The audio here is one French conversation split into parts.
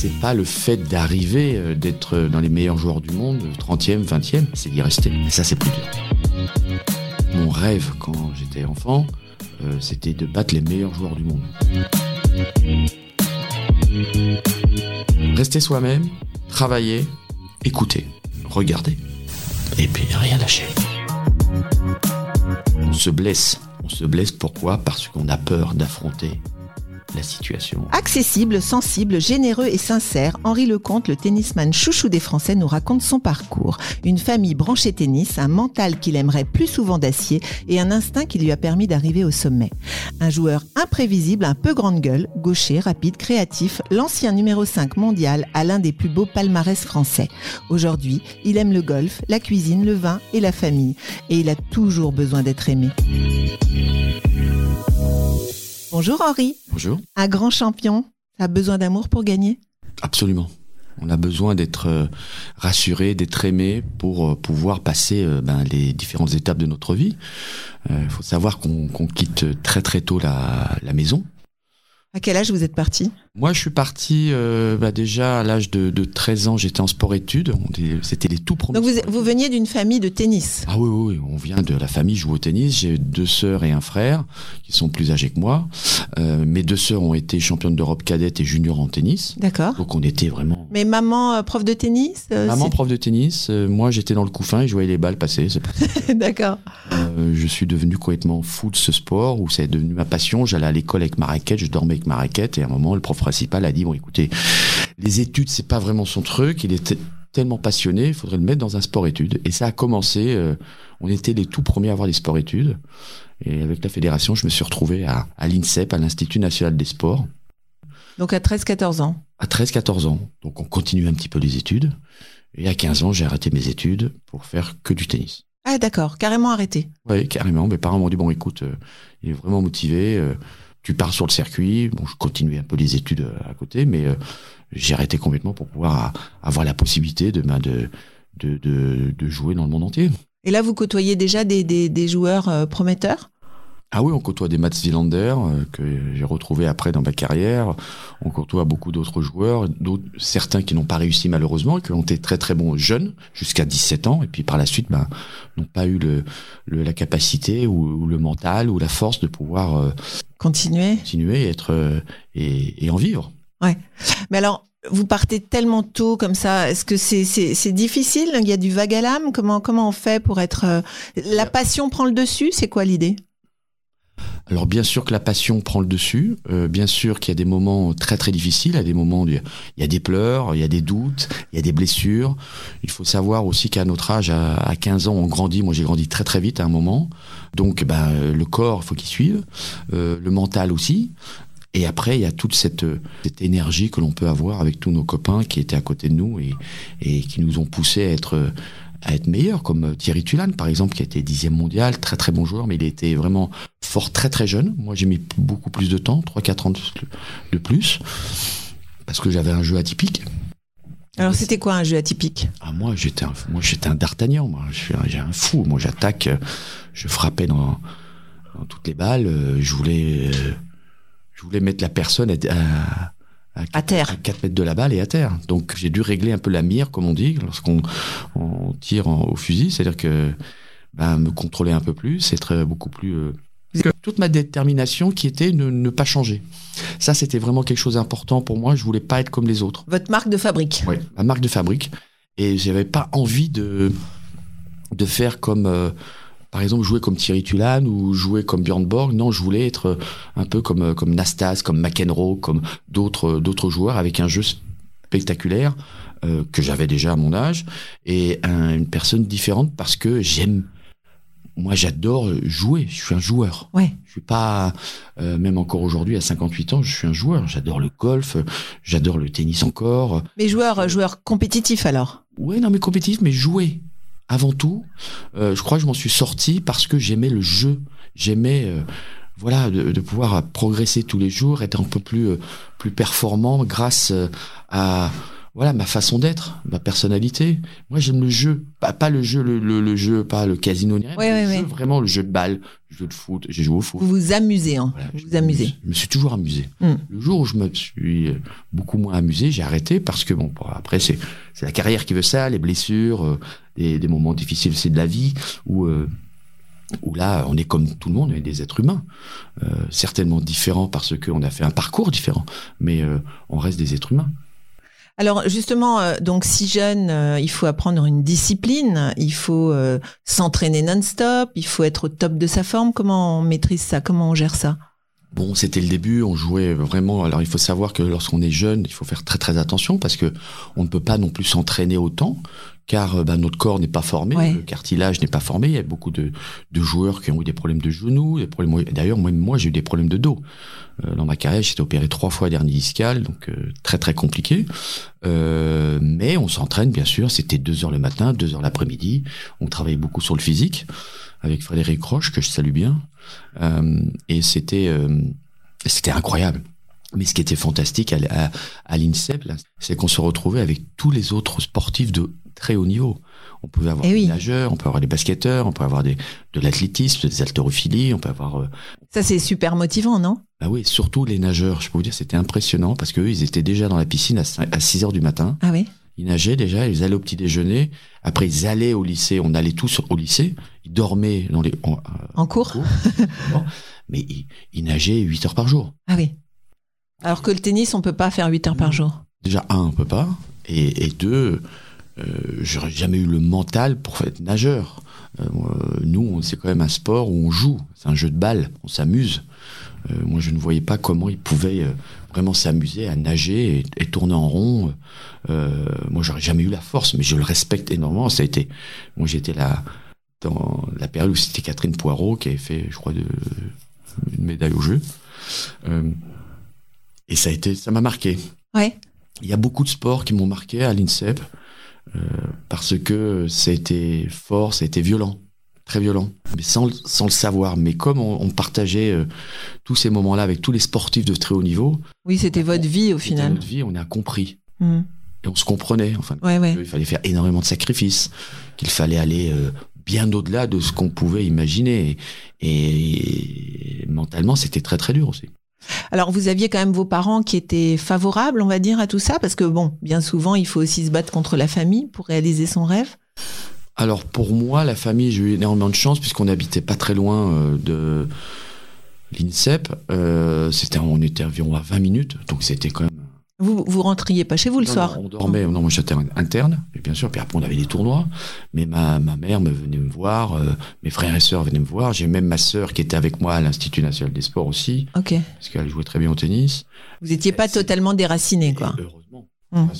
C'est pas le fait d'arriver, euh, d'être dans les meilleurs joueurs du monde, 30e, 20e, c'est d'y rester. Et ça, c'est plus dur. Mon rêve quand j'étais enfant, euh, c'était de battre les meilleurs joueurs du monde. Rester soi-même, travailler, écouter, regarder, et puis rien lâcher. On se blesse. On se blesse pourquoi? Parce qu'on a peur d'affronter Accessible, sensible, généreux et sincère, Henri Lecomte, le tennisman chouchou des Français, nous raconte son parcours. Une famille branchée tennis, un mental qu'il aimerait plus souvent d'acier et un instinct qui lui a permis d'arriver au sommet. Un joueur imprévisible, un peu grande gueule, gaucher, rapide, créatif, l'ancien numéro 5 mondial à l'un des plus beaux palmarès français. Aujourd'hui, il aime le golf, la cuisine, le vin et la famille. Et il a toujours besoin d'être aimé. Bonjour Henri. Bonjour. Un grand champion, a besoin d'amour pour gagner? Absolument. On a besoin d'être euh, rassuré, d'être aimé pour euh, pouvoir passer euh, ben, les différentes étapes de notre vie. Il faut savoir qu'on quitte très très tôt la, la maison. À quel âge vous êtes parti? Moi, je suis parti euh, bah, déjà à l'âge de, de 13 ans. J'étais en sport-études. C'était les tout premiers. Donc vous, vous veniez d'une famille de tennis? Ah oui, oui, on vient de la famille, joue au tennis. J'ai deux sœurs et un frère qui sont plus âgés que moi. Euh, mes deux sœurs ont été championnes d'Europe cadette et junior en tennis. D'accord. Donc on était vraiment. Mais maman, euh, prof de tennis euh, Maman prof de tennis, moi j'étais dans le couffin et je voyais les balles passer. D'accord. Je suis devenu complètement fou de ce sport où c'est devenu ma passion. J'allais à l'école avec ma raquette, je dormais avec ma raquette et à un moment le prof principal a dit bon écoutez, les études c'est pas vraiment son truc. Il était tellement passionné, il faudrait le mettre dans un sport-études. Et ça a commencé. euh, on était les tout premiers à avoir des sport-études. Et avec la fédération, je me suis retrouvé à, à l'INSEP, à l'Institut national des sports, Donc à 13-14 ans. à 13-14 ans. Donc on continue un petit peu les études. Et à 15 ans, j'ai arrêté mes études pour faire que du tennis. Ah d'accord, carrément arrêté. Oui, carrément. Mes parents m'ont dit bon, écoute, euh, il est vraiment motivé. euh, tu pars sur le circuit. Bon, je continuais un peu les études euh, à côté, mais euh, j'ai arrêté complètement pour pouvoir euh, avoir la possibilité de, ben, de, de, jouer dans le monde entier. Et là, vous côtoyez déjà des, joueurs prometteurs? Ah oui, on côtoie des Mats Wilander euh, que j'ai retrouvé après dans ma carrière. On côtoie beaucoup d'autres joueurs, d'autres, certains qui n'ont pas réussi malheureusement, qui ont été très très bons jeunes jusqu'à 17 ans, et puis par la suite, ben, n'ont pas eu le, le- la capacité ou, ou le mental ou la force de pouvoir euh, continuer et être euh, et, et en vivre. Mais alors, vous partez tellement tôt comme ça. Est-ce que c'est c'est c'est difficile? Il y a du vague à l'âme? Comment comment on fait pour être euh, La passion prend le dessus? C'est quoi l'idée? Alors bien sûr que la passion prend le dessus, euh, bien sûr qu'il y a des moments très très difficiles, il y a des moments où il y a des pleurs, il y a des doutes, il y a des blessures. Il faut savoir aussi qu'à notre âge, à, à 15 ans, on grandit. Moi j'ai grandi très très vite à un moment. Donc ben, le corps, il faut qu'il suive, euh, le mental aussi. Et après, il y a toute cette, énergie que l'on peut avoir avec tous nos copains qui étaient à côté de nous et, qui nous ont poussé à être, à être meilleurs, comme Thierry Tulane, par exemple, qui a été dixième mondial, très très bon joueur, mais il était vraiment fort très très jeune. Moi, j'ai mis beaucoup plus de temps, 3-4 ans de, plus, parce que j'avais un jeu atypique. Alors c'était quoi un jeu atypique? Ah, moi, j'étais un, moi, j'étais un d'Artagnan. Moi, je suis un, fou. Moi, j'attaque, je frappais dans, dans toutes les balles. euh, Je voulais, euh, je voulais mettre la personne à, à, À terre. à 4 mètres de la balle et à terre. Donc, j'ai dû régler un peu la mire, comme on dit, lorsqu'on on tire en- au fusil. C'est-à-dire que, ben, me contrôler un peu plus, être beaucoup plus, euh, toute ma détermination qui était ne, ne pas changer. Ça, c'était vraiment quelque chose d'important pour moi. Je voulais pas être comme les autres. Votre marque de fabrique. Ouais, ma marque de fabrique. Et j'avais pas envie de, de faire comme, euh, par exemple, jouer comme Thierry Tulane ou jouer comme Björn Borg. Non, je voulais être un peu comme, euh, comme Nastas, comme McEnroe, comme d'autres, euh, d'autres joueurs avec un jeu spectaculaire euh, que j'avais déjà à mon âge et un- une personne différente parce que j'aime. Moi, j'adore jouer. Je suis un joueur. Ouais. Je suis pas, euh, même encore aujourd'hui, à 58 ans, je suis un joueur. J'adore le golf, j'adore le tennis encore. Mais joueur, joueur compétitif alors? Ouais, non, mais compétitif, mais jouer. avant tout, euh, je crois que je m'en suis sorti parce que j'aimais le jeu. J'aimais, euh, voilà, de, de pouvoir progresser tous les jours, être un peu plus, euh, plus performant grâce euh, à voilà ma façon d'être, ma personnalité. Moi, j'aime le jeu, pas, pas le jeu, le, le, le jeu, pas le casino, ni rien, Ouais, mais ouais, le jeu, ouais. vraiment le jeu de balle, le jeu de foot. J'ai joué au foot. Vous vous amusez, hein. Voilà, vous je vous amusez. Je me suis toujours amusé. Mm. Le jour où je me suis euh, beaucoup moins amusé, j'ai arrêté parce que bon, bon, après c'est c'est la carrière qui veut ça, les blessures, euh, des, des moments difficiles, c'est de la vie où euh, où là on est comme tout le monde, on est des êtres humains, euh, certainement différents parce qu'on a fait un parcours différent, mais on reste des êtres humains. Alors justement, euh, donc si jeune, euh, il faut apprendre une discipline, il faut euh, s'entraîner non-stop, il faut être au top de sa forme. Comment on maîtrise ça? Comment on gère ça? Bon, c'était le début, on jouait vraiment. Alors, il faut savoir que lorsqu'on est jeune, il faut faire très très attention parce que on ne peut pas non plus s'entraîner autant, car euh, bah, notre corps n'est pas formé, Ouais. le cartilage n'est pas formé. Il y a beaucoup de, de joueurs qui ont eu des problèmes de genoux, des problèmes. D'ailleurs, moi, moi, j'ai eu des problèmes de dos. Euh, dans ma carrière, j'ai été opéré trois fois dernier discal, donc euh, très très compliqué. Euh, mais on s'entraîne, bien sûr. C'était deux heures le matin, deux heures l'après-midi. On travaillait beaucoup sur le physique avec Frédéric Roche que je salue bien. Et c'était c'était incroyable. Mais ce qui était fantastique à, à, à l'INSEP, c'est qu'on se retrouvait avec tous les autres sportifs de très haut niveau. On pouvait avoir Eh des nageurs, on peut avoir des basketteurs, on peut avoir des, de l'athlétisme, des haltérophiles, on peut avoir... euh, Ça c'est super motivant, non? Bah oui, surtout les nageurs, je peux vous dire, c'était impressionnant parce qu'eux, ils étaient déjà dans la piscine à, cin- à 6 heures du matin. Ah oui. Ils nageaient déjà, ils allaient au petit déjeuner. Après, ils allaient au lycée. On allait tous au lycée. Ils dormaient dans les, en- En cours mais ils, ils nageaient 8 heures par jour. Ah oui. Alors que le tennis, on peut pas faire 8 heures par jour. Déjà, un, on peut pas. Et, et deux, euh, j'aurais jamais eu le mental pour être nageur. Euh, nous, c'est quand même un sport où on joue. C'est un jeu de balle. On s'amuse. Euh, moi, je ne voyais pas comment ils pouvaient vraiment s'amuser à nager et, et tourner en rond. Moi, j'aurais jamais eu la force, mais je le respecte énormément. Ça a été, moi, j'étais là dans la période où c'était Catherine Poirot qui avait fait, je crois, de, une médaille au jeu. Et ça a été, ça m'a marqué. Ouais. Il y a beaucoup de sports qui m'ont marqué à l'INSEP euh, parce que ça a été fort, ça a été violent, très violent, mais sans, le- sans le savoir. Mais comme on, on partageait euh, tous ces moments-là avec tous les sportifs de très haut niveau, Oui, c'était votre vie au c'était final. notre vie, on a compris Hmm. et on se comprenait. Enfin, Ouais, ouais. il fallait faire énormément de sacrifices, qu'il fallait aller euh, bien au-delà de ce qu'on pouvait imaginer. Et, et mentalement, c'était très très dur aussi. Alors, vous aviez quand même vos parents qui étaient favorables, on va dire, à tout ça, parce que bon, bien souvent, il faut aussi se battre contre la famille pour réaliser son rêve. Alors pour moi, la famille, j'ai eu énormément de chance puisqu'on n'habitait pas très loin euh, de l'INSEP. Euh, c'était, on était environ à 20 minutes, donc c'était quand même. Vous vous rentriez pas chez vous le Non, soir non, on dormait. Non, moi j'étais interne, et bien sûr. Puis après on avait des tournois. Mais ma, ma mère me venait me voir, euh, mes frères et sœurs venaient me voir. J'ai même ma sœur qui était avec moi à l'Institut national des sports aussi, Ok. parce qu'elle jouait très bien au tennis. Vous étiez pas totalement déraciné, quoi. Et heureusement.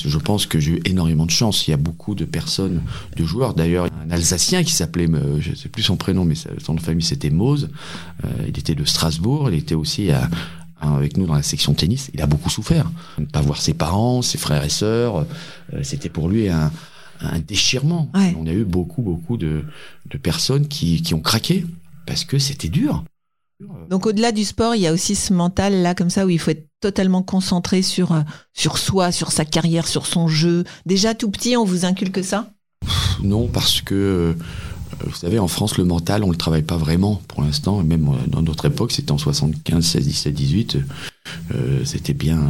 Que je pense que j'ai eu énormément de chance. Il y a beaucoup de personnes, de joueurs. D'ailleurs, il y a un Alsacien qui s'appelait, je ne sais plus son prénom, mais son nom de famille c'était Mose. Euh, il était de Strasbourg. Il était aussi à- avec nous dans la section tennis. Il a beaucoup souffert. Ne pas voir ses parents, ses frères et sœurs, euh, c'était pour lui un, un déchirement. Ouais. On a eu beaucoup, beaucoup de, de personnes qui, qui ont craqué parce que c'était dur. Donc au-delà du sport, il y a aussi ce mental là comme ça où il faut être totalement concentré sur euh, sur soi, sur sa carrière, sur son jeu. Déjà tout petit, on vous inculque ça? Non, parce que, euh, vous savez, en France, le mental, on le travaille pas vraiment pour l'instant. Même euh, dans notre époque, c'était en 75, 16, 17, 18, euh, c'était bien,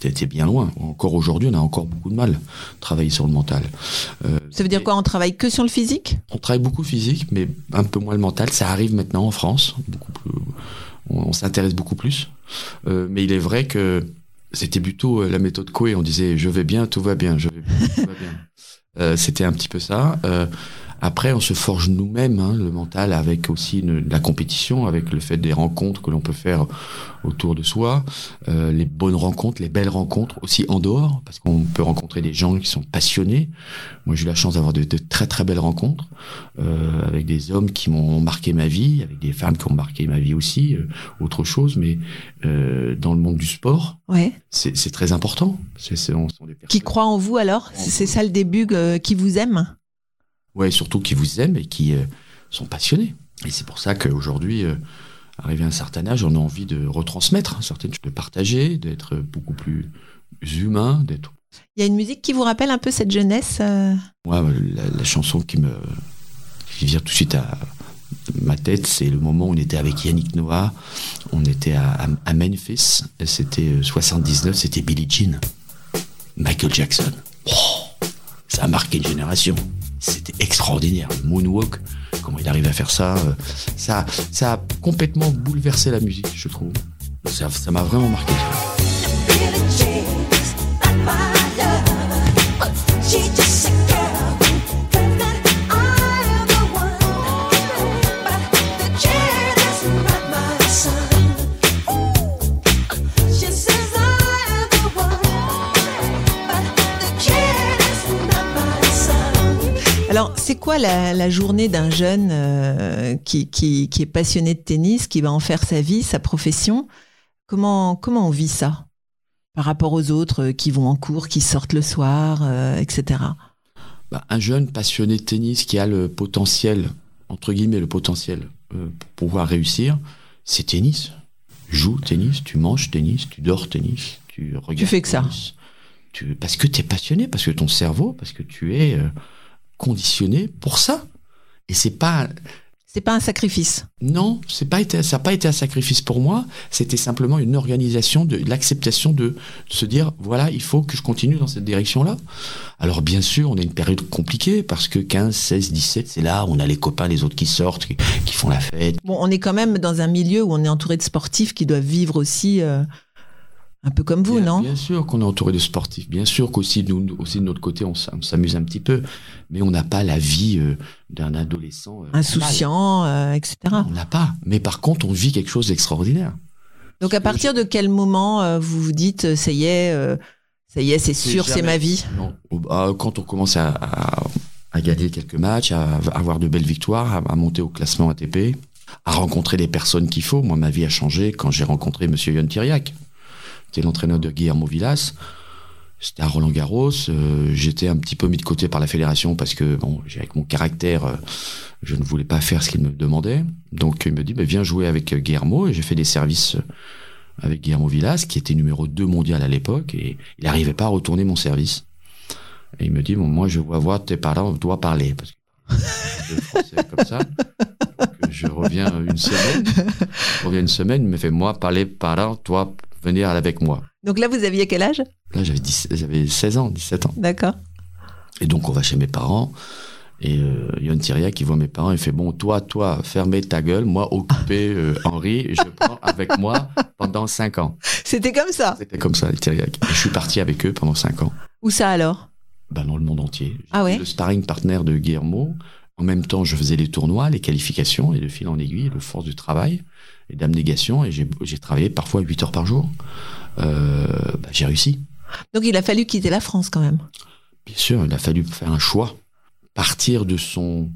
c'était bien loin. Encore aujourd'hui, on a encore beaucoup de mal à travailler sur le mental. Euh, Ça veut dire quoi On travaille que sur le physique? On travaille beaucoup physique, mais un peu moins le mental. Ça arrive maintenant en France. Beaucoup plus, on, on s'intéresse beaucoup plus. Euh, mais il est vrai que c'était plutôt euh, la méthode Coué. On disait je vais bien, tout va bien, je vais bien, tout va bien. Euh, c'était un petit peu ça. Après, on se forge nous-mêmes hein, le mental avec aussi une- la compétition, avec le fait des rencontres que l'on peut faire autour de soi, euh, les bonnes rencontres, les belles rencontres, aussi en dehors, parce qu'on peut rencontrer des gens qui sont passionnés. Moi, j'ai eu la chance d'avoir de, de très très belles rencontres euh, avec des hommes qui m'ont marqué ma vie, avec des femmes qui ont marqué ma vie aussi, euh, autre chose, mais euh, dans le monde du sport, Ouais. c'est très important. On des Qui croit en vous alors? C'est c'est ça le début euh, qui vous aime? Ouais, surtout qui vous aiment et qui euh, sont passionnés. Et c'est pour ça qu'aujourd'hui, euh, arrivé à un certain âge, on a envie de retransmettre certaines choses, de partager, d'être beaucoup plus humain, d'être. Il y a une musique qui vous rappelle un peu cette jeunesse euh? Moi, la, la chanson qui me qui vient tout de suite à ma tête, c'est le moment où on était avec Yannick Noah, on était à, Memphis, c'était euh, 79, c'était Billie Jean, Michael Jackson. Oh, ça a marqué une génération. C'était extraordinaire. Moonwalk, comment il arrive à faire ça, euh, ça, ça a complètement bouleversé la musique, je trouve. Ça m'a vraiment marqué. Alors, c'est quoi la, la journée d'un jeune euh, qui, qui, qui est passionné de tennis, qui va en faire sa vie, sa profession? Comment, comment on vit ça? Par rapport aux autres euh, qui vont en cours, qui sortent le soir, euh, etc. Bah, un jeune passionné de tennis qui a le potentiel, entre guillemets, le potentiel pour pouvoir réussir, c'est tennis. Joue tennis, tu manges tennis, tu dors tennis, tu regardes. fais que ça. Tu, parce que tu es passionné, parce que ton cerveau, parce que tu es conditionné pour ça. Et c'est pas. C'est pas un sacrifice. Non, c'est pas été, ça n'a pas été un sacrifice pour moi. C'était simplement une organisation de, de l'acceptation de, de se dire voilà, il faut que je continue dans cette direction-là. Alors bien sûr, on a une période compliquée parce que 15, 16, 17, c'est là où on a les copains, les autres qui sortent, qui, qui font la fête. Bon, on est quand même dans un milieu où on est entouré de sportifs qui doivent vivre aussi euh, un peu comme vous, bien, non Bien sûr qu'on est entouré de sportifs. Bien sûr qu'aussi nous, aussi de notre côté, on s'am- on s'amuse un petit peu, mais on n'a pas la vie euh, d'un adolescent. euh, normal. Insouciants, euh, etc. On n'a pas. Mais par contre, on vit quelque chose d'extraordinaire. Donc, à partir de quel moment vous vous dites, ça y est, ça y est, c'est sûr, c'est ma vie? Non. Quand on commence à, à- à gagner quelques matchs, à avoir de belles victoires, à, à monter au classement ATP, à rencontrer les personnes qu'il faut. Moi, ma vie a changé quand j'ai rencontré Monsieur Yann Thiriac. C'était l'entraîneur de Guillermo Villas. C'était à Roland Garros. Euh, J'étais un petit peu mis de côté par la fédération parce que, bon, avec mon caractère, euh, je ne voulais pas faire ce qu'il me demandait. Donc, il me dit, bah, viens jouer avec euh, Guillermo. Et j'ai fait des services avec Guillermo Villas, qui était numéro 2 mondial à l'époque. Et il n'arrivait pas à retourner mon service. Et il me dit, bon, moi, je vois voir tes parents, dois parler. Parce que je reviens une semaine. Je reviens une semaine, il me fait, moi, parler parents, toi, venir avec moi. Donc là, vous aviez quel âge? Là, j'avais 10 j'avais 16 ans, 17 ans. D'accord. Et donc, on va chez mes parents. Et euh, Yann Thiriac, qui voit mes parents, il fait Bon, toi, toi, fermez ta gueule, moi, occupé euh, Henri, je prends avec moi pendant 5 ans. C'était comme ça? C'était comme ça, Thiriac. Je suis parti avec eux pendant 5 ans, Où ça alors? Ben, dans le monde entier. Ah ouais? Le sparring partner de Guillermo. En même temps, je faisais les tournois, les qualifications, et de fil en aiguille, le force du travail et d'abnégation. Et j'ai travaillé parfois 8 heures par jour. Euh, ben, j'ai réussi. Donc il a fallu quitter la France quand même. Bien sûr, il a fallu faire un choix. Partir de son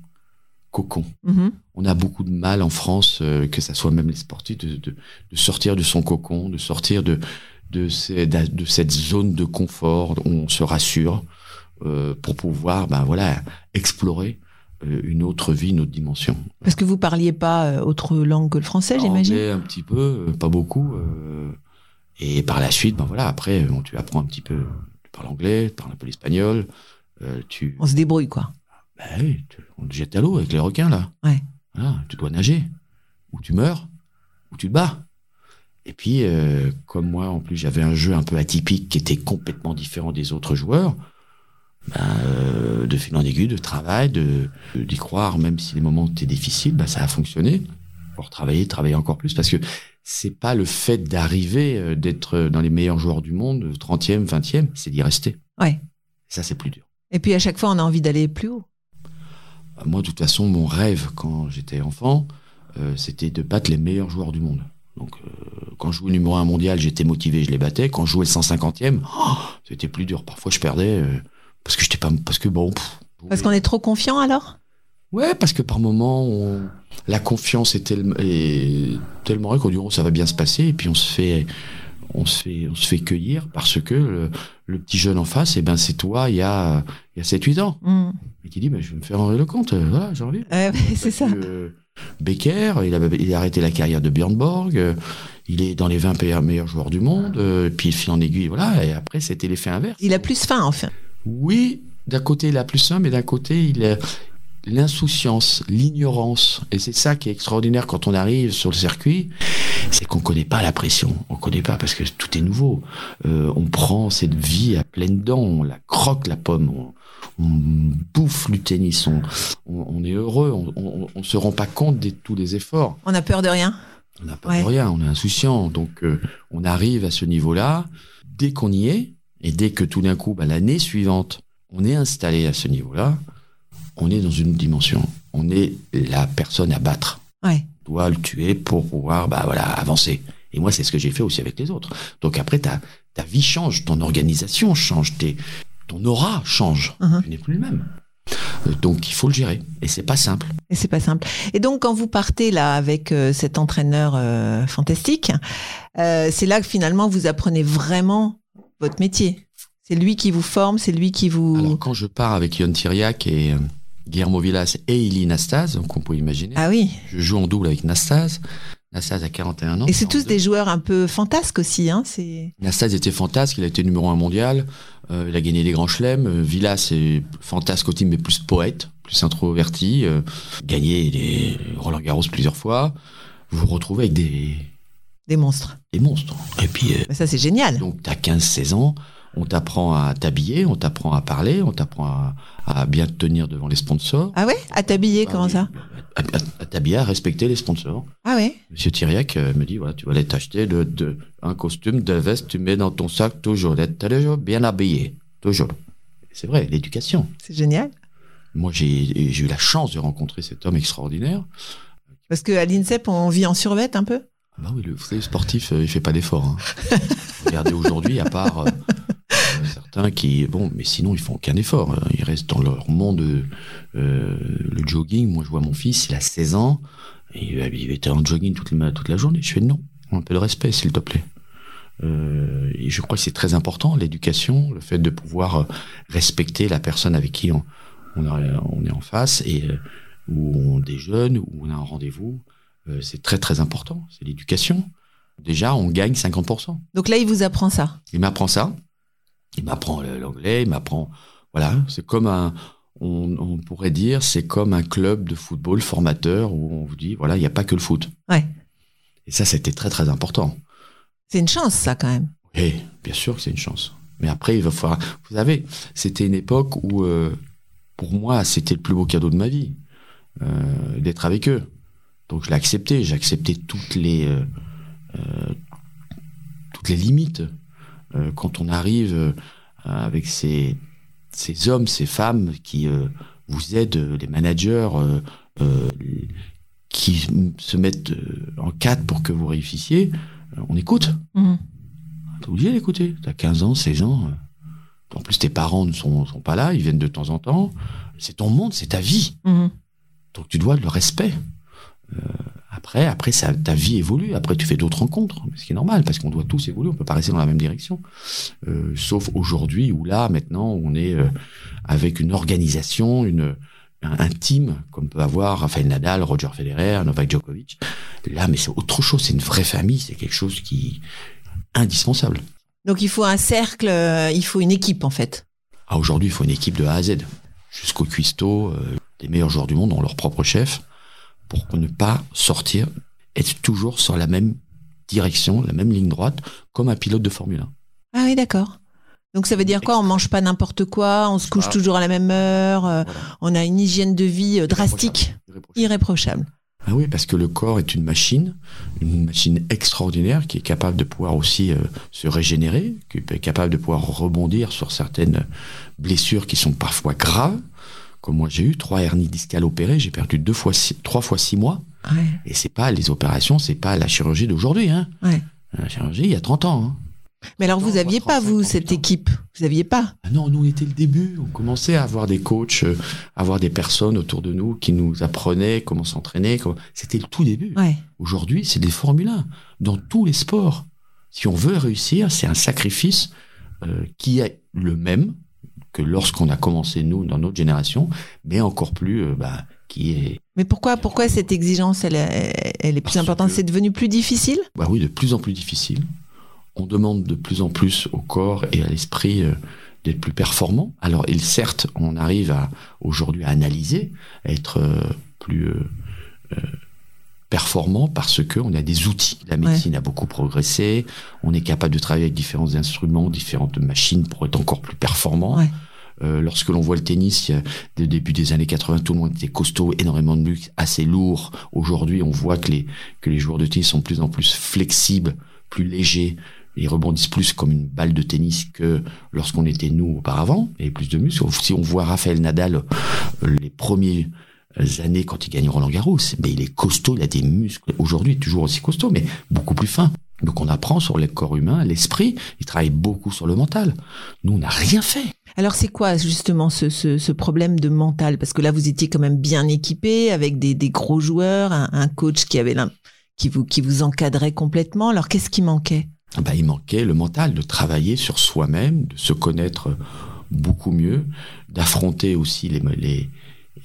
cocon. Mhm. On a beaucoup de mal en France, euh, que ça soit même les sportifs, de, de, de sortir de son cocon, de sortir de, de, ces- de cette zone de confort où on se rassure euh, pour pouvoir ben voilà, explorer une autre vie, une autre dimension. Parce que vous parliez pas euh, autre langue que le français, j'imagine? Un petit peu, euh, pas beaucoup. euh, et par la suite, ben voilà, après, bon, tu apprends un petit peu, tu parles anglais, tu parles un peu l'espagnol, euh, tu, On se débrouille quoi. Ben oui, tu- on te jette à l'eau avec les requins, là. Ouais. Voilà, tu dois nager. Ou tu meurs, ou tu te bats. Et puis, euh, comme moi, en plus, j'avais un jeu un peu atypique qui était complètement différent des autres joueurs, ben, euh, de fil en aiguille, de travail, de d'y croire, même si les moments étaient difficiles, ben, ça a fonctionné. Pour travailler, travailler encore plus, parce que c'est pas le fait d'arriver, euh, d'être dans les meilleurs joueurs du monde, 30e, 20e, c'est d'y rester. Ouais. Ça, c'est plus dur. Et puis à chaque fois, on a envie d'aller plus haut. Bah, Moi, de toute façon, mon rêve quand j'étais enfant, euh, c'était de battre les meilleurs joueurs du monde. Donc, euh, quand je jouais numéro un mondial, j'étais motivé, je les battais. Quand je jouais le 150e, oh, c'était plus dur. Parfois, je perdais euh, parce que j'étais pas, parce que bon. pff, Parce qu'on est trop confiant alors? Ouais, parce que par moment, on- la confiance est, tellement est tellement qu'on dit oh, ça va bien se passer, et puis on se fait, on se fait, on se fait cueillir parce que le, le petit jeune en face, eh ben c'est toi il y a, il y a 7-8 ans. Hmm. Et qui dit, bah, je vais me faire Henri Lecomte, euh, voilà, j'ai envie. Ouais, c'est ça. Euh, Becker, il a, il a arrêté la carrière de Björn Borg, euh, il est dans les 20 meilleurs- joueurs du monde, euh, puis il file en aiguille, voilà, et après c'était l'effet inverse. Il a plus faim, enfin. Oui, d'un côté il a plus faim, mais d'un côté il a l'insouciance, l'ignorance, et c'est ça qui est extraordinaire quand on arrive sur le circuit, c'est qu'on connaît pas la pression, on connaît pas parce que tout est nouveau. Euh, on prend cette vie à pleines dents, on la croque la pomme, on, on bouffe du tennis, on, on, on est heureux, on, on se rend pas compte de tous les efforts. On a peur de rien. On n'a Ouais. de rien, on est insouciant. Donc, euh, on arrive à ce niveau-là. Dès qu'on y est, et dès que tout d'un coup, bah, l'année suivante, on est installé à ce niveau-là, on est dans une dimension. On est la personne à battre. Ouais. On doit le tuer pour pouvoir bah, voilà, avancer. Et moi, c'est ce que j'ai fait aussi avec les autres. Donc après, ta, ta vie change, ton organisation change, tes, ton aura change. Mhm. Tu n'es plus le même. Euh, Donc, il faut le gérer. Et c'est pas simple. Et c'est pas simple. Et donc, quand vous partez là avec euh, cet entraîneur euh, fantastique, euh, c'est là que finalement vous apprenez vraiment votre métier. C'est lui qui vous forme, c'est lui qui vous. Alors, quand je pars avec Yon Tiriac et euh, Guillermo Villas et Ili Nastase, donc on peut imaginer, ah oui. je joue en double avec Nastase. Nastase a 41 ans. Et c'est tous 42. des joueurs un peu fantasques aussi, hein. Nastase était fantasque, il a été numéro un mondial, euh, il a gagné des grands chelems. Euh, Villas est fantasque aussi, mais plus poète, plus introverti, gagné des Roland Garros plusieurs fois. Vous vous retrouvez avec des, Des monstres. des monstres. Et puis, euh, ça, c'est génial. Donc, tu as 15-16 ans, on t'apprend à t'habiller, on t'apprend à parler, on t'apprend à, à bien te tenir devant les sponsors. Ah ouais? À t'habiller, Ah comment oui, ça? À, à- à t'habiller, à respecter les sponsors. Ah ouais? Monsieur Thiriac euh, me dit, voilà, tu vas aller t'acheter de, de- un costume, de veste, tu mets dans ton sac toujours, d'être toujours bien habillé. Toujours. C'est vrai, l'éducation. C'est génial. Moi, j'ai eu la chance de rencontrer cet homme extraordinaire. Parce que à l'INSEP, on vit en survette un peu? Ah Bah oui, le, vous savez, le sportif, euh, il fait pas d'effort. Hein. Regardez aujourd'hui, à part euh, euh, certains qui, bon, mais sinon ils font aucun effort. hein. Ils restent dans leur monde. euh, le jogging, moi je vois mon fils, il a 16 ans, euh, il était en jogging toute la, toute la journée. Je fais non, un peu de respect, s'il te plaît. Euh, et je crois que c'est très important, l'éducation, le fait de pouvoir euh, respecter la personne avec qui on, on, a- on est en face et où on déjeune, où on a un rendez-vous. Euh, c'est très très important, c'est l'éducation. Déjà, on gagne 50%. Donc là, il vous apprend ça. Il m'apprend ça, il m'apprend l'anglais, il m'apprend... Voilà, c'est comme un... On, on pourrait dire, c'est comme un club de football formateur où on vous dit, voilà, il n'y a pas que le foot. Ouais. Et ça, c'était très très important. C'est une chance, ça, quand même. Oui, bien sûr que c'est une chance. Mais après, il va falloir... Vous savez, c'était une époque où, euh, pour moi, c'était le plus beau cadeau de ma vie, euh, d'être avec eux. Donc je l'ai accepté, j'ai accepté toutes les, euh, euh, toutes les limites. Euh, quand on arrive euh, avec ces, ces hommes, ces femmes qui vous aident, les managers, qui se mettent en quatre pour que vous réussissiez, on écoute. Mhm. T'es obligé d'écouter. T'as 15 ans, 16 ans. En plus, tes parents ne sont, sont pas là, ils viennent de temps en temps. C'est ton monde, c'est ta vie. Mhm. Donc tu dois le respect. Euh, après, après ça, ta vie évolue. Après, tu fais d'autres rencontres, ce qui est normal, parce qu'on doit tous évoluer. On peut pas rester dans la même direction. Euh, sauf aujourd'hui, où là, maintenant, on est euh, avec une organisation, une un, un team, comme peut avoir Rafael Nadal, Roger Federer, Novak Djokovic. Là, mais c'est autre chose. C'est une vraie famille. C'est quelque chose qui est indispensable. Donc il faut un cercle, euh, il faut une équipe, en fait. Ah, aujourd'hui, il faut une équipe de A à Z, jusqu'au cuistot. euh, les meilleurs joueurs du monde ont leur propre chef pour ne pas sortir, être toujours sur la même direction, la même ligne droite, comme un pilote de Formule 1. Ah oui, d'accord. Donc ça veut dire quoi? On mange pas n'importe quoi, on se couche Ah. toujours à la même heure, euh, Voilà. on a une hygiène de vie euh, drastique, Irréprochable. irréprochable. Ah oui, parce que le corps est une machine, une machine extraordinaire qui est capable de pouvoir aussi euh, se régénérer, qui est capable de pouvoir rebondir sur certaines blessures qui sont parfois graves. Comme moi j'ai eu trois hernies discales opérées, j'ai perdu deux fois six- trois fois six mois. Ouais. Et c'est pas les opérations, c'est pas la chirurgie d'aujourd'hui. Hein. Ouais. La chirurgie, il y a 30 ans. Hein. Mais alors vous moi, aviez pas 35, vous 38 cette équipe? Vous aviez pas? Ah non, nous, on était le début. On commençait à avoir des coachs, euh, à avoir des personnes autour de nous qui nous apprenaient comment s'entraîner. comment- C'était le tout début. Ouais. Aujourd'hui, c'est des Formule 1 dans tous les sports. Si on veut réussir, c'est un sacrifice euh, qui est le même que lorsqu'on a commencé nous dans notre génération, mais encore plus euh, bah, qui est Mais pourquoi, pourquoi cette exigence, elle, est- elle est plus importante? C'est devenu plus difficile? Bah oui de plus en plus difficile. On demande de plus en plus au corps et à l'esprit euh, d'être plus performant. Alors, il certes, on arrive à aujourd'hui à analyser, à être euh, plus performant parce que on a des outils. La médecine a beaucoup progressé. On est capable de travailler avec différents instruments, différentes machines pour être encore plus performant. Ouais. Euh, lorsque l'on voit le tennis, il y a- dès le début des années 80, tout le monde était costaud, énormément de muscles, assez lourd. Aujourd'hui, on voit que les, que les joueurs de tennis sont de plus en plus flexibles, plus légers. Ils rebondissent plus comme une balle de tennis que lorsqu'on était nous auparavant, et plus de muscles. Si on voit Raphaël Nadal, euh, les premiers années quand il gagne Roland Garros, mais il est costaud, il a des muscles. Aujourd'hui, toujours aussi costaud, mais beaucoup plus fin. Donc on apprend sur le corps humain, l'esprit, il travaille beaucoup sur le mental. Nous, on n'a rien fait. Alors c'est quoi justement ce, ce, ce problème de mental? Parce que là, vous étiez quand même bien équipé avec des, des gros joueurs, un, un coach qui avait l'im- qui vous, qui vous encadrait complètement. Alors qu'est-ce qui manquait? Bah, il manquait le mental, de travailler sur soi-même, de se connaître beaucoup mieux, d'affronter aussi les, les,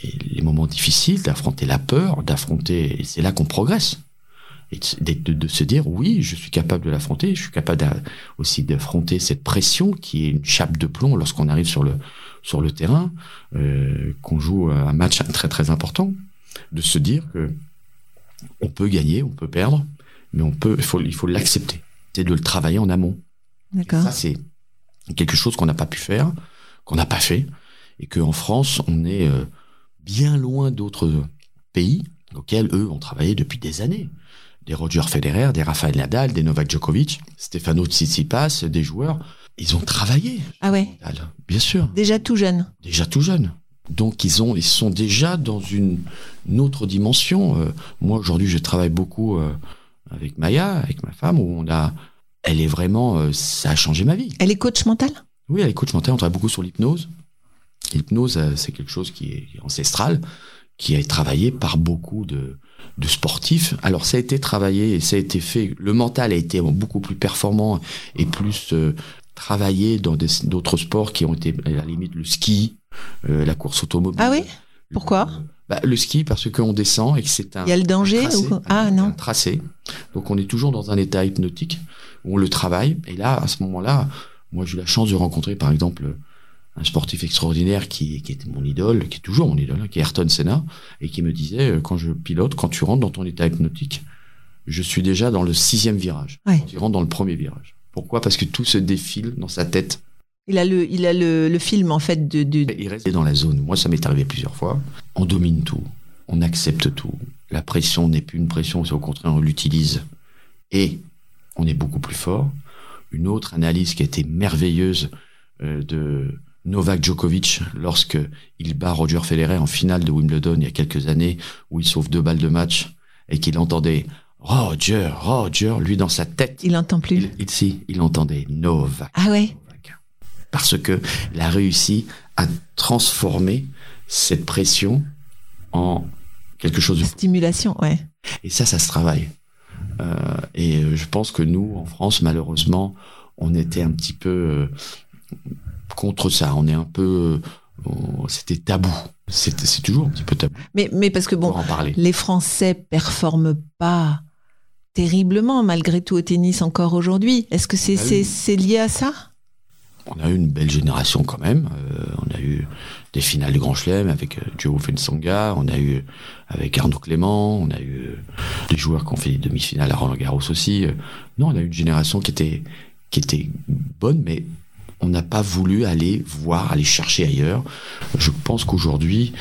les moments difficiles, d'affronter la peur, d'affronter, c'est là qu'on progresse. Et de, de- de se dire, oui, je suis capable de l'affronter, je suis capable aussi d'affronter cette pression qui est une chape de plomb lorsqu'on arrive sur le, sur le terrain, euh, qu'on joue un match très très important, de se dire que on peut gagner, on peut perdre, mais on peut, il faut, il faut l'accepter. C'est de le travailler en amont. D'accord. Ça, c'est quelque chose qu'on n'a pas pu faire, qu'on n'a pas fait, et qu'en France, on est euh, bien loin d'autres pays auxquels eux ont travaillé depuis des années. Des Roger Federer, des Rafael Nadal, des Novak Djokovic, Stefano Tsitsipas, des joueurs, ils ont travaillé. Ah ouais, Bien sûr, déjà tout jeune. déjà tout jeunes. Donc ils ont, ils sont déjà dans une, une autre dimension. Euh, moi aujourd'hui, je travaille beaucoup euh, avec Maya, avec ma femme, où on a, elle est vraiment, euh, ça a changé ma vie. Elle est coach mental Oui, elle est coach mental, on travaille beaucoup sur l'hypnose. L'hypnose, c'est quelque chose qui est ancestral, qui est travaillé par beaucoup de, de sportifs. Alors, ça a été travaillé et ça a été fait. Le mental a été beaucoup plus performant et plus euh, travaillé dans d'autres sports qui ont été, à la limite, le ski, euh, la course automobile. Ah oui? Pourquoi? Bah, Le ski, parce qu'on descend et que c'est un. Il y a le danger tracé, ou... Ah un- non. un tracé. Donc on est toujours dans un état hypnotique où on le travaille. Et là, à ce moment-là, moi j'ai eu la chance de rencontrer par exemple un sportif extraordinaire qui, qui était mon idole, qui est toujours mon idole, qui est Ayrton Senna, et qui me disait, euh, quand je pilote, quand tu rentres dans ton état hypnotique, je suis déjà dans le sixième virage. Ouais. Quand tu rentres dans le premier virage. Pourquoi? Parce que tout se défile dans sa tête. Il a le, il a le, le film en fait de, de- Il reste dans la zone. Moi, ça m'est arrivé plusieurs fois. On domine tout. On accepte tout. La pression n'est plus une pression, c'est au contraire, on l'utilise. Et on est beaucoup plus fort. Une autre analyse qui a été merveilleuse euh, de Novak Djokovic lorsque il bat Roger Federer en finale de Wimbledon il y a quelques années où il sauve deux balles de match et qu'il entendait Roger, Roger, lui dans sa tête. il entend plus. Il, il, si, il entendait Novak. Ah ouais? Parce que il a réussi à transformer cette pression en quelque chose de... Stimulation, ouais. Et ça, ça se travaille. Euh, et euh, je pense que nous, en France, malheureusement, on était un petit peu euh, contre ça. On est un peu... euh, on- C'était tabou. C'est c'est toujours un petit peu tabou Mais, mais parce que bon, en parler. les Français performent pas terriblement malgré tout au tennis encore aujourd'hui. Est-ce que c'est Ah c'est lié à ça? On a eu une belle génération quand même. Euh, on a eu des finales du Grand Chelem avec euh, Joe Fensonga, on a eu avec Arnaud Clément, on a eu euh, des joueurs qui ont fait des demi-finales à Roland Garros aussi. Non, on a eu une génération qui était qui était bonne, mais on n'a pas voulu aller voir, aller chercher ailleurs. Je pense qu'aujourd'hui,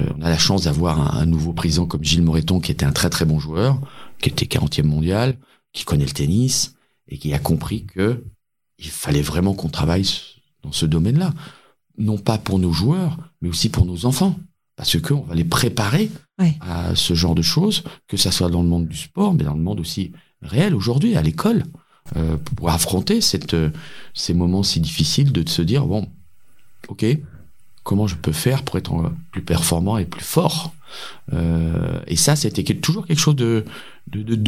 euh, on a la chance d'avoir un, un nouveau président comme Gilles Moreton, qui était un très très bon joueur, qui était 40e mondial, qui connaît le tennis et qui a compris que il fallait vraiment qu'on travaille dans ce domaine-là. Non pas pour nos joueurs, mais aussi pour nos enfants. Parce qu'on va les préparer à ce genre de choses, que ça soit dans le monde du sport, mais dans le monde aussi réel aujourd'hui, à l'école, euh, pour affronter euh, ces moments si difficiles de se dire, bon, ok, comment je peux faire pour être euh, plus performant et plus fort? Et ça, c'était toujours quelque chose de,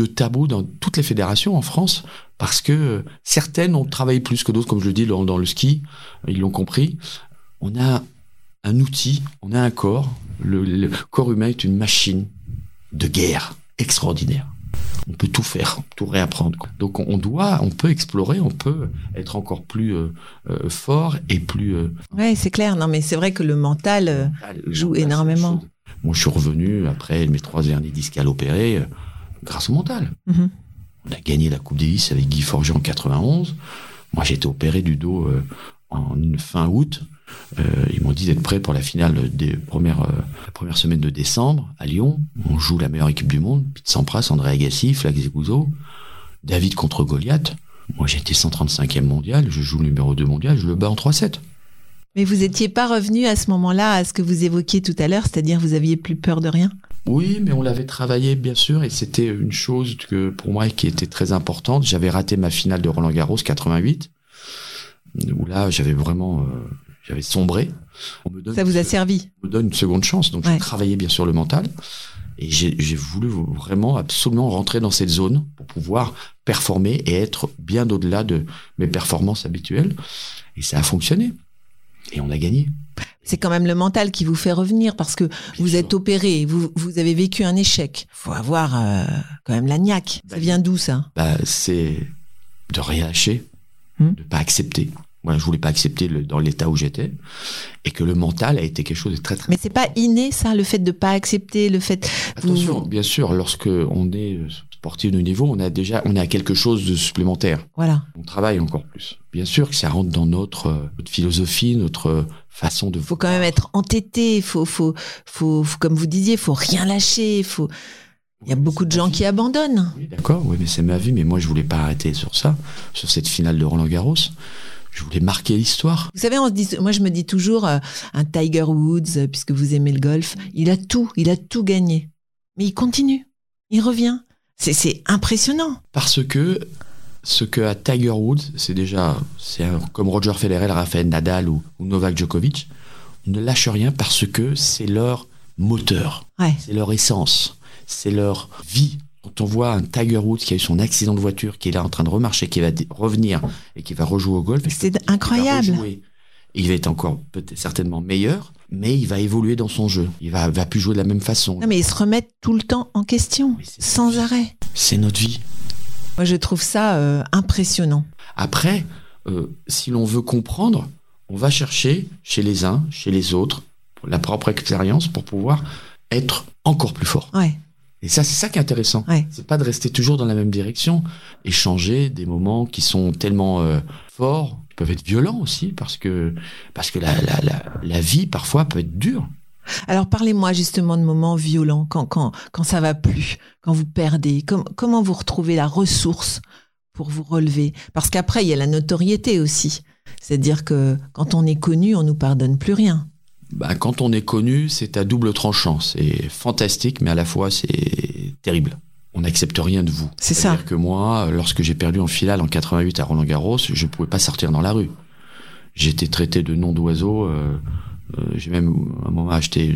tabou dans toutes les fédérations en France, parce que certaines ont travaillé plus que d'autres, comme je le dis, dans, le ski, ils l'ont compris. on a un outil, on a un corps. Le corps humain est une machine de guerre extraordinaire. On peut tout faire, tout réapprendre. quoi. Donc on- doit, on peut explorer, on peut être encore plus euh, euh, fort et plus. euh, Ouais, c'est clair. Non, mais c'est vrai que le mental. euh, Joue mental, énormément. Moi, je suis revenu après mes trois derniers discales opérés euh, grâce au mental. Mhm. On a gagné la Coupe Davis avec Guy Forget en 91. Moi, j'ai été opéré du dos en fin août. Euh, ils m'ont dit d'être prêt pour la finale des premières, euh, la première semaine de décembre à Lyon. On joue la meilleure équipe du monde. Pete Sampras, André Agassi, Flag Zekuzo, David contre Goliath. Moi, j'étais 135e mondial. Je joue le numéro 2 mondial. Je le bats en 3-7. Mais vous n'étiez pas revenu à ce moment-là à ce que vous évoquiez tout à l'heure, c'est-à-dire vous aviez plus peur de rien? Oui, mais on l'avait travaillé bien sûr et c'était une chose que pour moi qui était très importante. J'avais raté ma finale de Roland Garros 88 où là j'avais vraiment euh, j'avais sombré. On me donne Ça vous a servi on me donne une seconde chance donc Ouais. j'ai travaillé bien sûr le mental et j'ai voulu vraiment absolument rentrer dans cette zone pour pouvoir performer et être bien au-delà de mes performances habituelles et ça a fonctionné et on a gagné. C'est quand même le mental qui vous fait revenir parce que Bien vous sûr. êtes opéré, vous, vous avez vécu un échec. faut avoir euh, quand même la niaque. Ça Bah, vient d'où ça? bah, c'est de rien lâcher, Hmm. de pas accepter. Moi, je voulais pas accepter le, dans l'état où j'étais, et que le mental a été quelque chose de très très. Mais c'est pas inné ça, le fait de pas accepter, le fait. Attention, bien sûr, lorsque on est euh, sportif de niveau, on a déjà, on à quelque chose de supplémentaire. Voilà. On travaille encore plus. Bien sûr que ça rentre dans notre, euh, notre philosophie, notre euh, façon de. faut quand même être entêté, faut, faut, faut, faut- comme vous disiez, faut rien lâcher, faut. Il y a beaucoup de gens qui abandonnent. Oui, d'accord, oui, mais c'est ma vie, mais moi je voulais pas arrêter sur ça, sur cette finale de Roland Garros. Je voulais marquer l'histoire. Vous savez, on se dit, moi je me dis toujours, euh, un Tiger Woods, euh, puisque vous aimez le golf, il a tout, il a tout gagné, mais il continue, il revient. C'est, impressionnant. Parce que ce que a Tiger Woods, c'est déjà, c'est comme Roger Federer, Rafael Nadal ou, ou Novak Djokovic, ne lâchent rien parce que c'est leur moteur, Ouais. c'est leur essence, c'est leur vie. Quand on voit un Tiger Woods qui a eu son accident de voiture, qui est là en train de remarcher, qui va revenir et qui va rejouer au golf, C'est va incroyable. rejouer, il va être encore peut-être certainement meilleur, mais il va évoluer dans son jeu. Il va, va plus jouer de la même façon. Non, mais ils se remettent tout le temps en question, sans arrêt. C'est notre vie. Moi, je trouve ça euh, impressionnant. Après, euh, si l'on veut comprendre, on va chercher chez les uns, chez les autres, la propre expérience pour pouvoir être encore plus fort. Ouais, Et ça, c'est ça qui est intéressant. ouais. C'est pas de rester toujours dans la même direction, échanger des moments qui sont tellement euh, forts, qui peuvent être violents aussi, parce que parce que la, la, la, la vie parfois peut être dure. Alors parlez-moi justement de moments violents, quand, quand, quand ça va plus, quand vous perdez, com- comment vous retrouvez la ressource pour vous relever? Parce qu'après, il y a la notoriété aussi. C'est-à-dire que quand on est connu, on nous pardonne plus rien. Bah, quand on est connu, c'est à double tranchant. C'est fantastique, mais à la fois c'est terrible. On n'accepte rien de vous. C'est ça. C'est-à-dire que moi, lorsque j'ai perdu en finale en 88 à Roland Garros, je ne pouvais pas sortir dans la rue. J'étais traité de nom d'oiseau. euh, euh, j'ai même à un moment acheté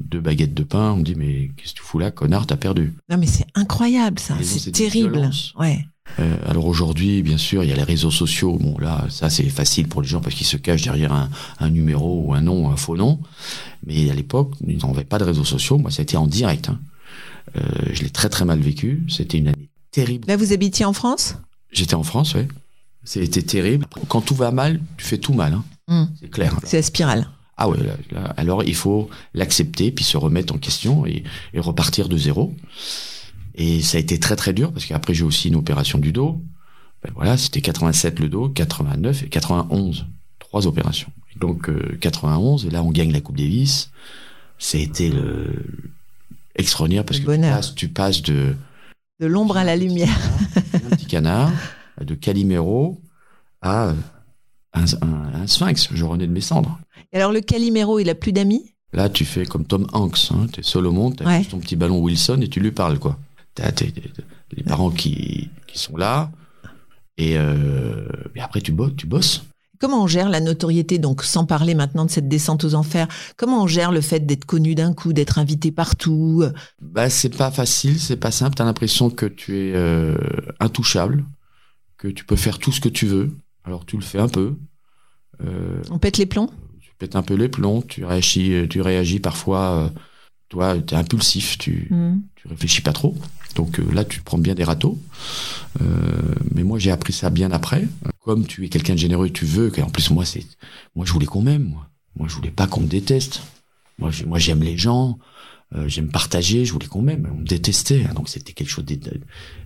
deux baguettes de pain. On me dit mais qu'est-ce que tu fous là, connard, t'as perdu. Non mais c'est incroyable ça, c'est terrible. Ouais. Euh, alors aujourd'hui, bien sûr, il y a les réseaux sociaux. Bon là, ça c'est facile pour les gens parce qu'ils se cachent derrière un, un numéro ou un nom, un faux nom. Mais à l'époque, ils n'avaient pas de réseaux sociaux. Moi, c'était en direct. hein. Euh, je l'ai très très mal vécu. C'était une année terrible. Là, vous habitiez en France? J'étais en France, oui. C'était terrible. Quand tout va mal, tu fais tout mal. hein. Hmm. C'est clair. C'est la spirale. Ah ouais, là, là, alors il faut l'accepter, puis se remettre en question et, et repartir de zéro. Et ça a été très très dur, parce qu'après j'ai aussi une opération du dos. Ben voilà, c'était 87 le dos, 89 et 91. Trois opérations. Et donc euh, 91, et là on gagne la Coupe Davis. C'était le extraordinaire parce Le que tu passes, tu passes de De l'ombre à la lumière. un petit canard, de Calimero à un, un- un sphinx. Je renais de mes cendres. Et alors le Calimero, il a plus d'amis? Là, tu fais comme Tom Hanks. Hein. T'es seul au monde, t'as Ouais. juste ton petit ballon Wilson et tu lui parles, quoi. T'as t'es- t'es- les parents qui, qui sont là. Et, euh, et après, tu bosses, tu bosses. Comment on gère la notoriété, donc sans parler maintenant de cette descente aux enfers? Comment on gère le fait d'être connu d'un coup, d'être invité partout? Bah, c'est pas facile, c'est pas simple. T'as l'impression que tu es euh, intouchable, que tu peux faire tout ce que tu veux. Alors, tu le fais un peu. Euh, On pète les plombs? tu pètes un peu les plombs, tu réagis, tu réagis parfois, euh, toi, tu es impulsif, tu, Mhm. tu réfléchis pas trop. Donc euh, là, tu te prends bien des râteaux. Euh, mais moi, j'ai appris ça bien après. Comme tu es quelqu'un de généreux, tu veux. En plus, moi, c'est, moi, je voulais qu'on m'aime. Moi, moi, je voulais pas qu'on me déteste. Moi, j'ai- moi, j'aime les gens. euh, j'aime partager. Je voulais qu'on m'aime. On me détestait. hein, donc c'était quelque chose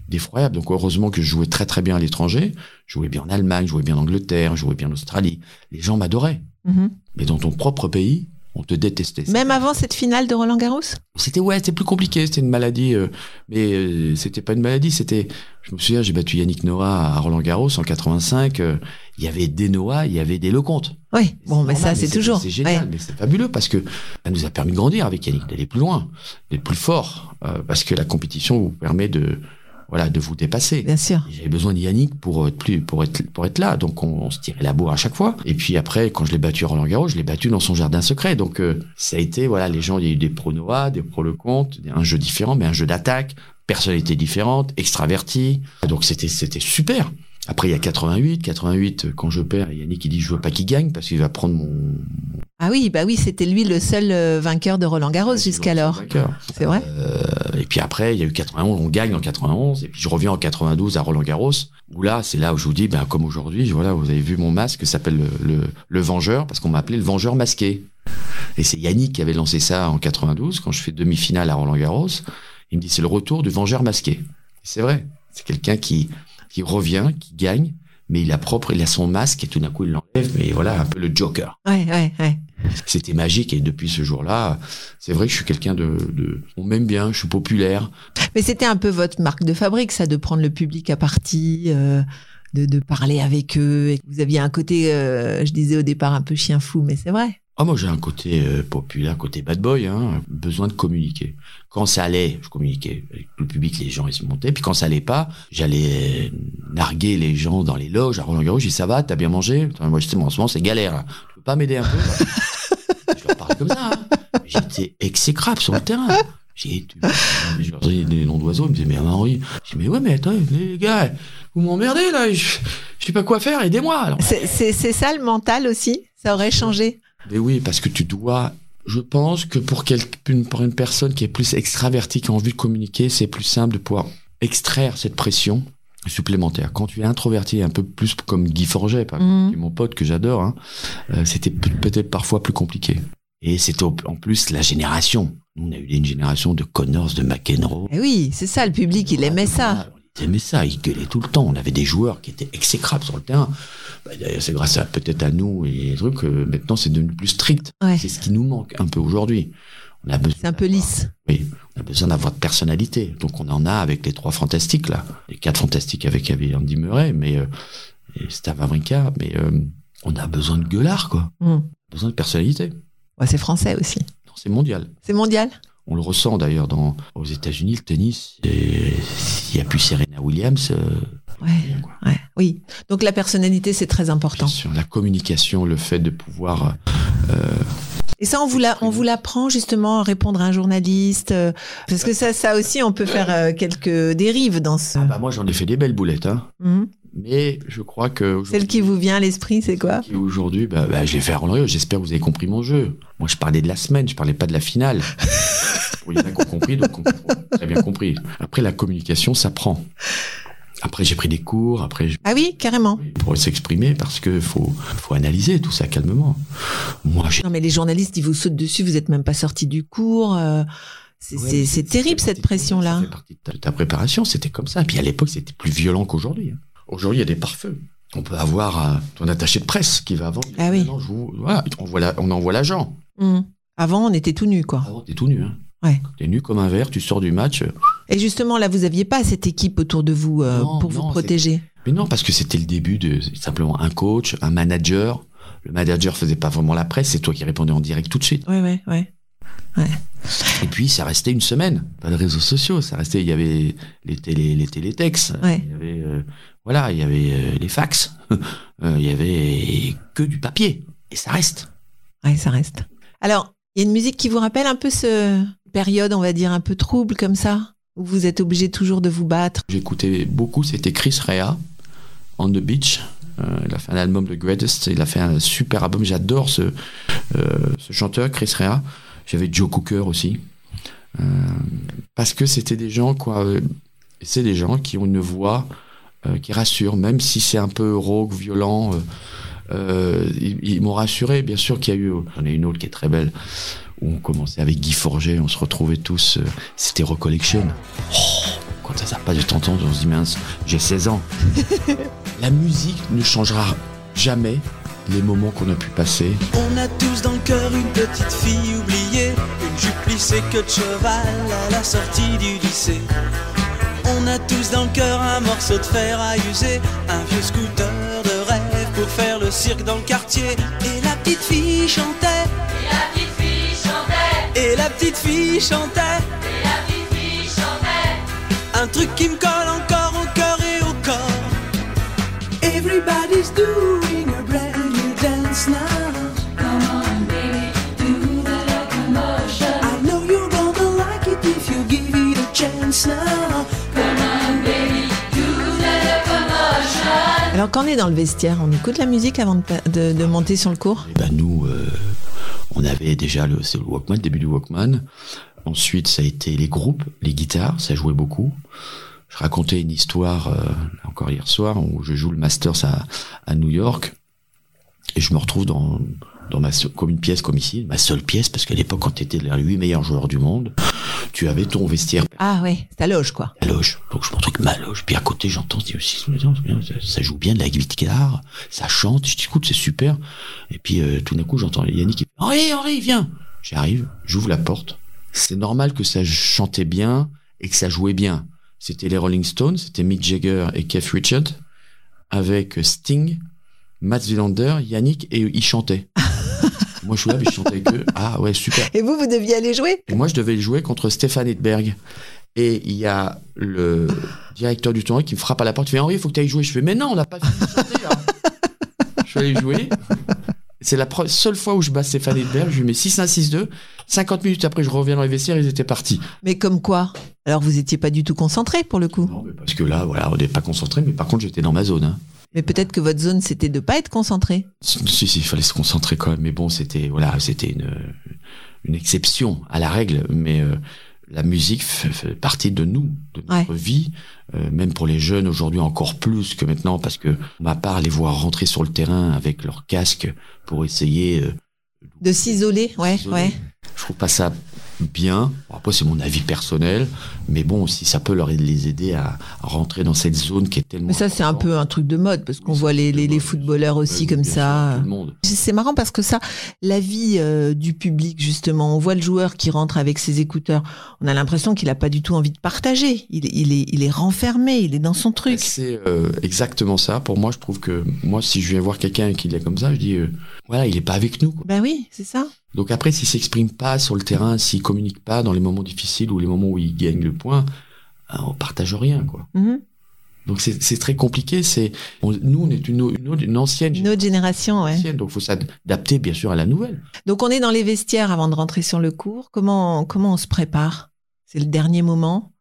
d'effroyable. Donc heureusement que je jouais très très bien à l'étranger. Je jouais bien en Allemagne, je jouais bien en Angleterre, je jouais bien en Australie. Les gens m'adoraient. Mhm. Mais dans ton propre pays, on te détestait. Même avant cette finale de Roland Garros? C'était ouais, c'était plus compliqué. C'était une maladie, euh, mais euh, c'était pas une maladie. C'était, je me souviens, j'ai battu Yannick Noah à Roland Garros en 85. euh, il y avait des Noah, il y avait des Lecomte. Oui, bon, mais ça, c'est toujours. C'est génial, Ouais. mais c'est fabuleux parce que ça nous a permis de grandir avec Yannick, d'aller plus loin, d'être plus fort, euh, parce que la compétition vous permet de, voilà, de vous dépasser. Bien sûr. J'avais besoin de Yannick pour être plus, pour être, pour être là. Donc, on, on se tirait la bourre à chaque fois. Et puis après, quand je l'ai battu à Roland Garros, je l'ai battu dans son jardin secret. Donc, euh, ça a été, voilà, les gens, il y a eu des pro Noah, des pro Lecomte, un jeu différent, mais un jeu d'attaque, personnalité différente, extraverti. Donc, c'était, c'était super. Après, il y a 88. 88, quand je perds, Yannick, il dit, je veux pas qu'il gagne parce qu'il va prendre mon, Ah oui, bah oui, c'était lui le seul euh, vainqueur de Roland Garros jusqu'alors. C'est vrai Euh, et puis après, il y a eu 91, on gagne en 91, et puis je reviens en 92 à Roland Garros, où là, c'est là où je vous dis, ben, comme aujourd'hui, voilà, vous avez vu mon masque, s'appelle le, le, le Vengeur, parce qu'on m'a appelé le Vengeur masqué. Et c'est Yannick qui avait lancé ça en 92, quand je fais demi-finale à Roland Garros. Il me dit, c'est le retour du Vengeur masqué. C'est vrai. C'est quelqu'un qui, qui revient, qui gagne, mais il a propre, il a son masque, et tout d'un coup, il l'enlève, mais voilà, un peu le Joker. Ouais, ouais, ouais. C'était magique et depuis ce jour-là, c'est vrai que je suis quelqu'un de, de, on m'aime bien, je suis populaire. Mais c'était un peu votre marque de fabrique, ça, de prendre le public à partie, euh, de, de parler avec eux. Et vous aviez un côté, euh, je disais au départ, un peu chien fou, mais c'est vrai. Ah moi j'ai un côté euh, populaire, côté bad boy, hein, besoin de communiquer. Quand ça allait, je communiquais avec le public, les gens ils se montaient. Puis quand ça allait pas, j'allais euh, narguer les gens dans les loges à Roland Garros. Je dis ça va, t'as bien mangé? Moi justement en ce moment c'est galère. hein. Tu peux pas m'aider un peu? Là Je leur parlais comme ça. hein. J'étais exécrable sur le terrain. J'ai je des noms d'oiseaux, ils me disaient mais Henri, je dis mais ouais mais attends les gars, vous m'emmerdez là, je, je sais pas quoi faire, aidez-moi. C'est ça le mental aussi? Ça aurait changé? Mais oui, parce que tu dois. Je pense que pour, une personne qui est plus extravertie, qui a envie de communiquer, c'est plus simple de pouvoir extraire cette pression supplémentaire. Quand tu es introverti, un peu plus comme Guy Forget, par exemple, Mhm. qui est mon pote que j'adore, hein, euh, c'était pe- peut-être parfois plus compliqué. Et c'était en plus la génération. Nous, on a eu une génération de Connors, de McEnroe. Eh oui, c'est ça, le public, il aimait ça. Ils aimaient ça, ils gueulaient tout le temps. On avait des joueurs qui étaient exécrables sur le terrain. Bah, d'ailleurs, c'est grâce à peut-être à nous et les trucs que maintenant c'est devenu plus strict. Ouais. C'est ce qui nous manque un peu aujourd'hui. On a besoin C'est un peu lisse. Oui, on a besoin d'avoir de personnalité. Donc on en a avec les trois fantastiques là, les quatre fantastiques avec Andy Murray, mais euh, et Stav mais euh, on a besoin de gueulard quoi. Mm. Besoin de personnalité. Ouais, c'est français aussi. Non, C'est mondial. C'est mondial? On le ressent d'ailleurs dans aux États-Unis le tennis. S'il n'y a plus Serena Williams, euh, Ouais, oui. Donc la personnalité, c'est très important. Sûr, la communication, le fait de pouvoir. euh, Et ça, on vous l'a- on vous l'apprend justement à répondre à un journaliste, euh, parce que ça, ça aussi, on peut faire euh, quelques dérives dans ce. ah bah moi j'en ai fait des belles boulettes, hein. Mhm. Mais je crois que Celle qui vous vient à l'esprit, c'est quoi aujourd'hui, bah, bah, je l'ai fait Roland. J'espère que vous avez compris mon jeu. Moi, je parlais de la semaine, je parlais pas de la finale. Il y en a qui ont compris, donc ont très bien compris. Après, la communication, ça prend. Après, j'ai pris des cours. Après, Ah oui, carrément. pour s'exprimer, parce que faut, faut analyser tout ça calmement. Moi, j'ai Non, mais les journalistes, ils vous sautent dessus, vous êtes même pas sorti du cours. euh, c'est Ouais, terrible cette pression-là. Ça fait partie de ta, de ta préparation, c'était comme ça. Puis à l'époque, c'était plus violent qu'aujourd'hui. Aujourd'hui, il y a des pare-feux. On peut avoir ton attaché de presse qui va avant. Ah oui. Vous- voilà, on, voit la- on envoie l'agent. Mhm. Avant, on était tout nu, quoi. Avant, t'es tout nu. Hein. Ouais. T'es nu comme un verre, tu sors du match. Et justement, là, vous aviez pas cette équipe autour de vous euh, Non, pour vous protéger. Mais non, parce que c'était le début de simplement un coach, un manager. Le manager faisait pas vraiment la presse, c'est toi qui répondais en direct tout de suite. Ouais, ouais, ouais. Et puis ça restait une semaine. Pas de réseaux sociaux, ça restait. Il y avait les télé, les télétextes. Ouais. Il y avait euh, voilà, il y avait euh, les fax. Euh, il y avait que du papier. Et ça reste. Ouais, ça reste. Alors, il y a une musique qui vous rappelle un peu ce période, on va dire, un peu trouble comme ça, où vous êtes obligé toujours de vous battre? J'écoutais beaucoup, c'était Chris Rea, On the Beach. Euh, il a fait un album de Greatest. Il a fait un super album. J'adore ce, euh, ce chanteur, Chris Rea. J'avais Joe Cooker aussi. Euh, parce que c'était des gens, quoi. euh, C'est des gens qui ont une voix euh, qui rassure, même si c'est un peu rock, violent. euh, ils ils m'ont rassuré, bien sûr qu'il y a eu. J'en ai une autre qui est très belle, où on commençait avec Guy Forget, on se retrouvait tous. C'était Recollection. Oh, quand ça s'arrête pas de t'entendre, on se dit mince, j'ai 16 ans. La musique ne changera jamais les moments qu'on a pu passer. On a tous dans le cœur une petite fille oubliée, une jupe plissée que de cheval à la sortie du lycée. On a tous dans le cœur un morceau de fer à user, un vieux scooter de rêve pour faire le cirque dans le quartier. Et la petite fille chantait, Et la petite fille chantait, et la petite fille chantait, et la petite fille chantait. un truc qui me colle encore au cœur et au corps. Everybody's doing Alors quand on est dans le vestiaire, on écoute la musique avant de, monter sur le cours? Et ben nous, euh, on avait déjà le, Walkman, le début du Walkman. Ensuite, ça a été les groupes, les guitares, ça jouait beaucoup. Je racontais une histoire euh, encore hier soir où je joue le Masters à New York et je me retrouve dans dans ma comme une pièce comme ici, ma seule pièce parce qu'à l'époque quand tu étais les huit meilleurs joueurs du monde, tu avais ton vestiaire Ah ouais, ta loge quoi. la loge. Donc je me retrouve avec ma loge. Puis à côté, j'entends, je dis aussi, ça, ça joue bien de la guitare, ça chante. Je dis, écoute, c'est super. Et puis euh, tout d'un coup, j'entends Yannick qui Henri, Henri, viens. J'arrive, j'ouvre la porte. C'est normal que ça chantait bien et que ça jouait bien. C'était les Rolling Stones, c'était Mick Jagger et Keith Richards avec Sting, Mats Wilander, Yannick et ils chantaient. Moi, je suis là, mais je chantais avec eux. Ah ouais, super. Et vous, vous deviez aller jouer? Et moi, je devais jouer contre Stéphane Edberg. Et il y a le directeur du tournoi qui me frappe à la porte. Il fait Henri, il faut que tu ailles jouer. Je fais Mais non, on n'a pas fini de chanter, là. je suis allé jouer. C'est la seule fois où je bats Stéphane Edberg. Je lui mets 6-1, 6-2. 50 minutes après, je reviens dans les vestiaires, ils étaient partis. Mais comme quoi? Alors vous étiez pas du tout concentré pour le coup? Non, mais parce que là, voilà, on n'est pas concentré. Mais par contre, j'étais dans ma zone. hein. Mais peut-être que votre zone c'était de pas être concentré. Si, si, il fallait se concentrer quand même. Mais bon, c'était voilà, c'était une, une exception à la règle. Mais euh, la musique fait, fait partie de nous, de notre vie. Euh, même pour les jeunes aujourd'hui encore plus que maintenant, parce que ma part les voir rentrer sur le terrain avec leur casque pour essayer. euh, De s'isoler, ouais, ouais. Je trouve pas ça bien. Après, c'est mon avis personnel, mais bon, si ça peut leur les aider à, à rentrer dans cette zone qui est tellement. Mais ça c'est un peu un truc de mode parce qu'on voit les, les, footballeurs aussi comme ça. C'est marrant parce que ça, la vie euh, du public justement, on voit le joueur qui rentre avec ses écouteurs, on a l'impression qu'il a pas du tout envie de partager. Il, il est, il est renfermé, il est dans son truc. C'est euh, exactement ça. Pour moi, je trouve que moi, si je viens voir quelqu'un qui est comme ça, je dis, euh, voilà, il est pas avec nous. quoi. Ben oui, c'est ça. Donc après, s'il s'exprime pas sur le terrain, s'il communique pas dans les moments difficiles ou les moments où il gagne le point, euh, on partage rien, quoi. Mhm. Donc c'est très compliqué. C'est nous, on est une, une, une ancienne Une autre génération, ouais. génération, donc faut s'adapter bien sûr à la nouvelle. Donc on est dans les vestiaires avant de rentrer sur le cours. Comment comment on se prépare? C'est le dernier moment?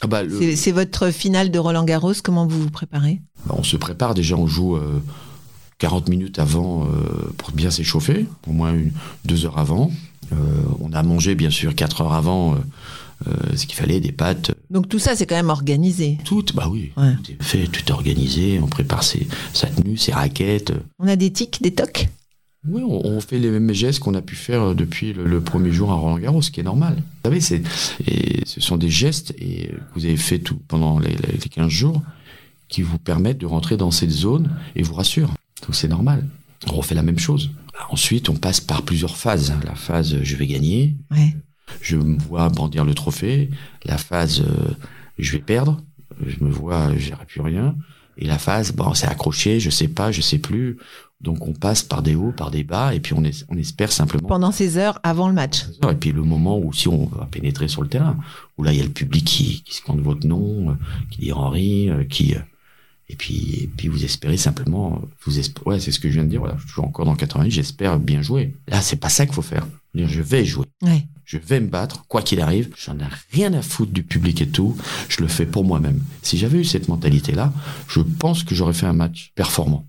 Ah bah, le- c'est votre finale de Roland Garros. Comment vous vous préparez? Bah, on se prépare déjà, on joue euh, 40 minutes avant euh, pour bien s'échauffer, au moins une, deux heures avant. Euh, on a mangé bien sûr quatre heures avant euh, ce qu'il fallait, des pâtes, Donc tout ça, c'est quand même organisé. Tout, bah oui, Ouais. tout est fait, tout est organisé, on prépare ses, sa tenue, ses raquettes. On a des tics, des tocs? Oui, on, on fait les mêmes gestes qu'on a pu faire depuis le, le premier jour à Roland Garros, ce qui est normal. Vous savez, c'est, et ce sont des gestes et, que vous avez fait tout, pendant les, les, les 15 jours qui vous permettent de rentrer dans cette zone et vous rassurent. Donc c'est normal. On refait la même chose. Ensuite, on passe par plusieurs phases. La phase euh, je vais gagner, Ouais. je me vois brandir le trophée. La phase euh, je vais perdre, je me vois j'aurai plus rien. Et la phase bon c'est accroché, je sais pas, je sais plus. Donc on passe par des hauts, par des bas, et puis on, es- on espère simplement. Pendant ces heures avant le match. Et puis le moment où si on va pénétrer sur le terrain, où là il y a le public qui, qui scande votre nom, euh, qui dit Henri, euh, qui euh, et puis et puis vous espérez simplement, vous esp- ouais c'est ce que je viens de dire. Voilà, je suis encore dans 88, j'espère bien jouer. Là c'est pas ça qu'il faut faire. Je vais jouer Ouais. je vais me battre, quoi qu'il arrive, j'en ai rien à foutre du public et tout, je le fais pour moi-même. Si j'avais eu cette mentalité-là, je pense que j'aurais fait un match performant.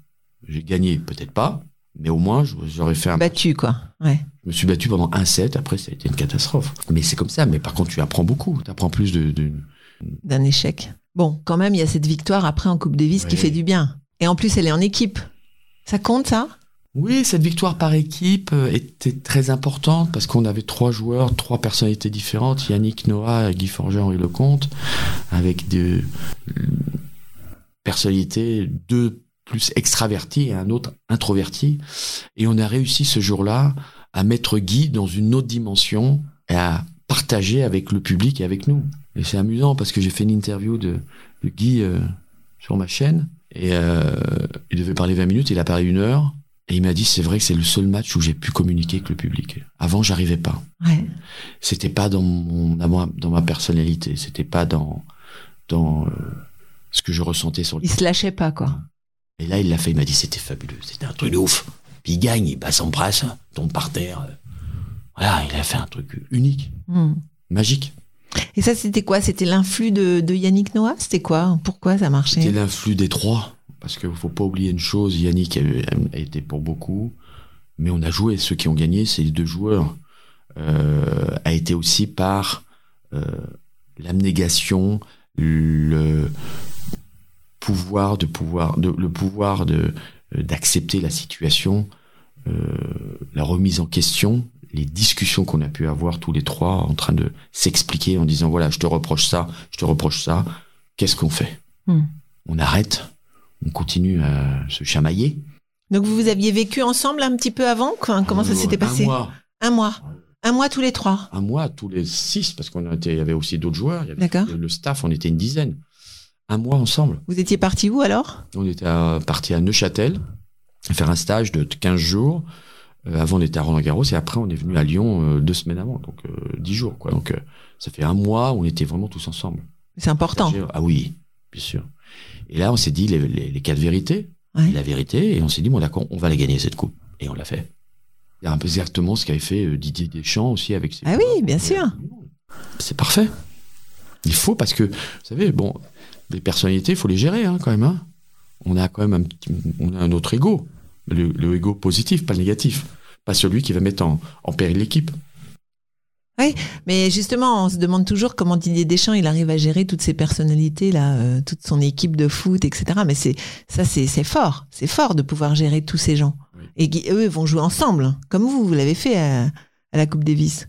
J'ai gagné, peut-être pas, mais au moins, j'aurais fait un. Battu, quoi. Ouais. Je me suis battu pendant un set, après, ça a été une catastrophe. Mais c'est comme ça, mais par contre, tu apprends beaucoup. Tu apprends plus de- D'un échec. Bon, quand même, il y a cette victoire après en Coupe Davis qui fait du bien. Et en plus, elle est en équipe. Ça compte, ça? Oui, cette victoire par équipe euh, était très importante parce qu'on avait trois joueurs, trois personnalités différentes Yannick Noah, Guy Forger, Henri Lecomte, avec des personnalités, deux plus extravertis et un autre introverti. Et on a réussi ce jour-là à mettre Guy dans une autre dimension et à partager avec le public et avec nous. Et c'est amusant parce que j'ai fait une interview de, de Guy euh, sur ma chaîne et euh, il devait parler 20 minutes, il a parlé une heure. Et il m'a dit, c'est vrai que c'est le seul match où j'ai pu communiquer avec le public. Avant, j'arrivais pas. Ouais. C'était pas dans mon, dans ma, personnalité. C'était pas dans, dans euh, ce que je ressentais sur le Il se lâchait pas, quoi. Et là, il l'a fait. Il m'a dit, c'était fabuleux. C'était un truc de ouf. Puis il gagne, il bat son brasse, tombe par terre. Voilà, il a fait un truc unique, Hmm. magique. Et ça, c'était quoi? C'était l'influx de, Yannick Noah? C'était quoi? Pourquoi ça marchait? C'était l'influx des trois. Parce qu'il faut pas oublier une chose, Yannick a, été pour beaucoup, mais on a joué. Ceux qui ont gagné, les deux joueurs. Euh, a été aussi par euh, l'abnégation, le pouvoir de pouvoir, le pouvoir de euh, d'accepter la situation, la remise en question, les discussions qu'on a pu avoir tous les trois en train de s'expliquer en disant voilà, je te reproche ça, je te reproche ça, qu'est-ce qu'on fait? Hmm. On arrête, on continue à se chamailler. Donc vous, vous aviez vécu ensemble un petit peu avant? Enfin, Comment ça Euh, s'était passé? Un mois, Un mois. Un mois tous les trois. un mois tous les six, parce qu'on était, il y avait aussi d'autres joueurs. Il y avait D'accord. le staff, on était une dizaine. Un mois ensemble. Vous étiez parti où alors? On était à- parti à Neuchâtel, faire un stage de 15 jours. Euh, avant, on était à Roland-Garros et après, on est venu à Lyon euh, deux semaines avant, donc euh, dix jours. Quoi. Donc, ça fait un mois où on était vraiment tous ensemble. C'est important. Ah oui, bien sûr. Et là, on s'est dit les, les, les quatre vérités, Ouais. la vérité, et on s'est dit, bon d'accord, on va la gagner cette coupe. Et on l'a fait. C'est un peu exactement ce qu'avait fait Didier Deschamps aussi avec ses Ah oui, bien sûr. C'est parfait. Il faut parce que, vous savez, bon, les personnalités, il faut les gérer hein, quand même. hein. On a quand même un, petit, on a un autre ego, le, le ego positif, pas le négatif, pas celui qui va mettre en, en péril l'équipe. Mais justement, on se demande toujours comment Didier Deschamps il arrive à gérer toutes ces personnalités là, euh, toute son équipe de foot, etc. Mais c'est ça, c'est fort, c'est fort de pouvoir gérer tous ces gens. Oui. Et qui, eux vont jouer ensemble, comme vous, vous l'avez fait à, à la Coupe Davis.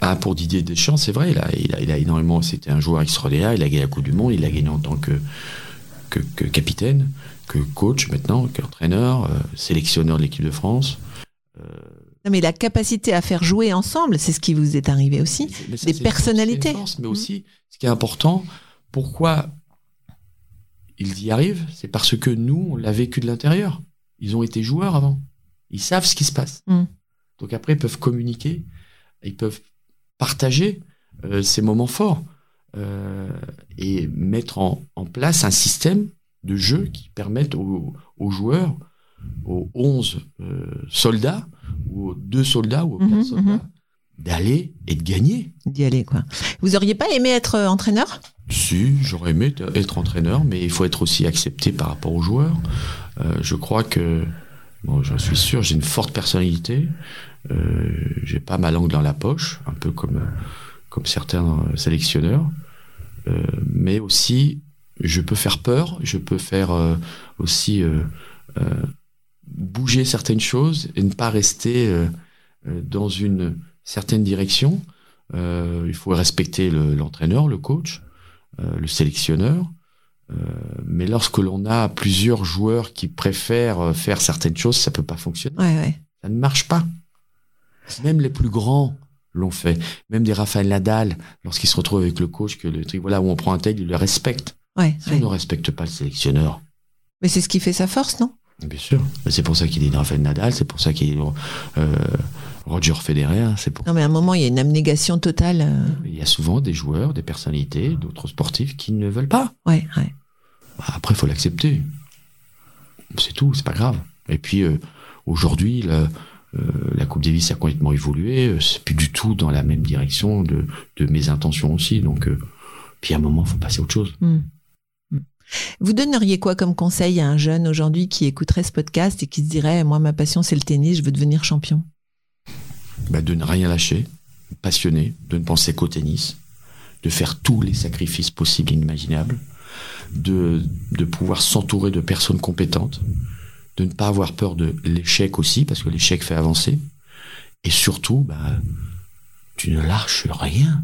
Bah, pour Didier Deschamps, c'est vrai, il a, il, a, il a énormément. C'était un joueur extraordinaire. Il a gagné la Coupe du Monde. Il l'a gagné en tant que, que, que capitaine, que coach maintenant, qu'entraîneur, euh, sélectionneur de l'équipe de France. Non, mais la capacité à faire jouer ensemble, c'est ce qui vous est arrivé aussi. Mais ça, Des personnalités. une force, mais Mhm. aussi, ce qui est important, pourquoi ils y arrivent, c'est parce que nous, on l'a vécu de l'intérieur. Ils ont été joueurs avant. Ils savent ce qui se passe. Mhm. Donc après, ils peuvent communiquer, ils peuvent partager euh, ces moments forts euh, et mettre en, en place un système de jeu qui permette aux, aux joueurs, aux 11 euh, soldats, ou aux deux soldats, ou aux Mhm, quatre soldats, mhm. d'aller et de gagner. D'y aller quoi. Vous auriez pas aimé être euh, entraîneur? Si, j'aurais aimé être entraîneur, mais il faut être aussi accepté par rapport aux joueurs. Euh, je crois que, bon, j'en suis sûr, j'ai une forte personnalité. Euh, j'ai pas ma langue dans la poche, un peu comme comme certains sélectionneurs. Mais aussi, je peux faire peur, je peux faire aussi euh, bouger certaines choses et ne pas rester euh, euh, dans une certaine direction. Euh, il faut respecter le- l'entraîneur, le coach le sélectionneur. Mais lorsque l'on a plusieurs joueurs qui préfèrent faire certaines choses, ça peut pas fonctionner. Ouais, ouais. Ça ne marche pas. Même les plus grands l'ont fait. Même des Rafael Nadal, lorsqu'ils se retrouvent avec le coach, que le voilà, où on prend un tel, il le respecte. ouais, Si ouais. on ne respecte pas le sélectionneur, Mais c'est ce qui fait sa force, non? Bien sûr. Mais c'est pour ça qu'il est Rafael Nadal, c'est pour ça qu'il est euh, Roger Federer, hein, c'est pour Non, mais à un moment, il y a une abnégation totale. euh, Il y a souvent des joueurs, des personnalités, d'autres sportifs qui ne veulent pas. Ouais, ouais. Bah, Après, il faut l'accepter. C'est tout, c'est pas grave. Et puis, euh, aujourd'hui, la, euh, la Coupe Davis a complètement évolué. C'est plus du tout dans la même direction de, de mes intentions aussi. Donc, euh, puis à un moment, il faut passer à autre chose. Hmm. Vous donneriez quoi comme conseil à un jeune aujourd'hui qui écouterait ce podcast et qui se dirait moi ma passion c'est le tennis, je veux devenir champion? Bah, de ne rien lâcher, passionné, de ne penser qu'au tennis, de faire tous les sacrifices possibles et inimaginables, de, de pouvoir s'entourer de personnes compétentes, de ne pas avoir peur de l'échec aussi, parce que l'échec fait avancer, et surtout, bah, tu ne lâches rien,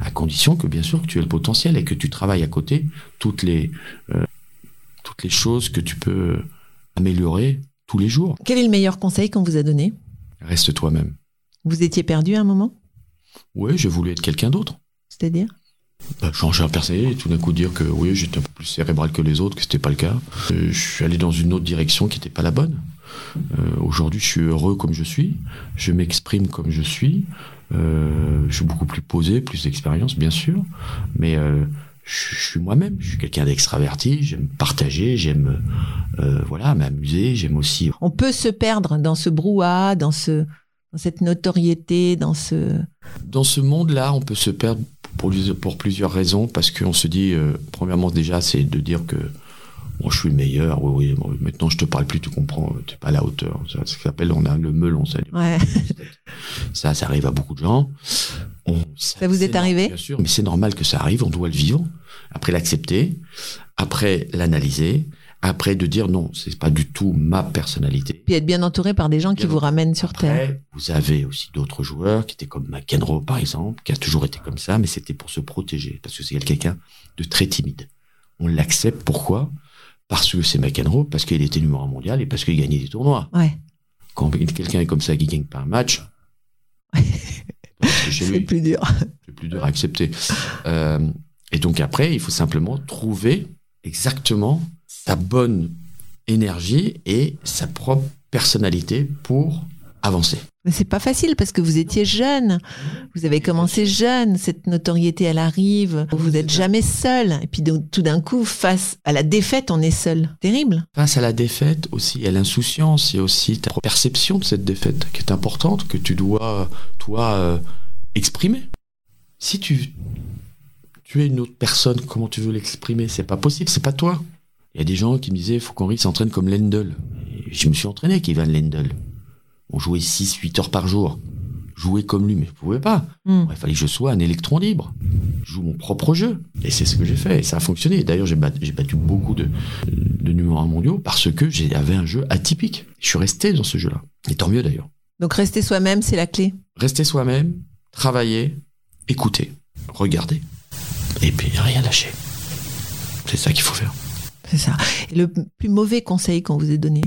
à condition que bien sûr que tu aies le potentiel et que tu travailles à côté toutes les, euh, toutes les choses que tu peux améliorer tous les jours. Quel est le meilleur conseil qu'on vous a donné? Reste toi-même. Vous étiez perdu à un moment? Oui, j'ai voulu être quelqu'un d'autre. C'est-à-dire? Bah, changer un personnalité et tout d'un coup dire que oui, j'étais un peu plus cérébral que les autres, que c'était pas le cas. Euh, je suis allé dans une autre direction qui n'était pas la bonne. Euh, Aujourd'hui, je suis heureux comme je suis. Je m'exprime comme je suis. Euh, je suis beaucoup plus posé, plus d'expérience, bien sûr. Mais euh, je, je suis moi-même. Je suis quelqu'un d'extraverti. J'aime partager. J'aime euh, voilà m'amuser. J'aime aussi. On peut se perdre dans ce brouhaha, dans ce dans cette notoriété, dans ce Dans ce monde-là, on peut se perdre pour, pour plusieurs raisons, parce qu'on se dit, euh, premièrement déjà, c'est de dire que bon, je suis le meilleur, oui, oui, bon, maintenant je te parle plus, tu comprends, tu pas à la hauteur. Ça, ça s'appelle, on a le melon, ça, ouais. ça, ça arrive à beaucoup de gens. On- Ça vous c'est est arrivé Bien sûr, mais c'est normal que ça arrive, on doit le vivre, après l'accepter, après l'analyser, après de dire non, c'est pas du tout ma personnalité. Puis être bien entouré par des gens qui vous ramènent sur terre. Vous avez aussi d'autres joueurs qui étaient comme McEnroe, par exemple, qui a toujours été comme ça, mais c'était pour se protéger, parce que c'est quelqu'un de très timide. On l'accepte, pourquoi? Parce que c'est McEnroe, parce qu'il était numéro un mondial et parce qu'il gagnait des tournois. Ouais. Quand quelqu'un est comme ça qui gagne pas un match, c'est plus dur. c'est plus dur à accepter. Euh, et donc après, il faut simplement trouver exactement sa bonne énergie et sa propre personnalité pour avancer. Mais c'est pas facile parce que vous étiez jeune. Vous avez commencé jeune. Cette notoriété, elle arrive. Vous n'êtes jamais seul. Et puis donc, tout d'un coup, face à la défaite, on est seul. Terrible. Face à la défaite aussi, il y a l'insouciance, il y a aussi ta perception de cette défaite qui est importante, que tu dois, toi, euh, exprimer. Si tu, tu es une autre personne, comment tu veux l'exprimer? C'est pas possible, c'est pas toi. Il y a des gens qui me disaient, faut qu'Henri s'entraîne comme Lendl. Et je me suis entraîné avec Ivan Lendl. On jouait 6-8 heures par jour. Jouer comme lui, mais je pouvais pas. Hmm. Il fallait que je sois un électron libre. Je joue mon propre jeu. Et c'est ce que j'ai fait. Et ça a fonctionné. D'ailleurs, j'ai battu, beaucoup de, de numéros mondiaux parce que j'avais un jeu atypique. Je suis resté dans ce jeu-là. Et tant mieux d'ailleurs. Donc rester soi-même, c'est la clé. Rester soi-même, travailler, écouter, regarder. Et puis rien lâcher. C'est ça qu'il faut faire. C'est ça. Et le plus mauvais conseil qu'on vous ait donné?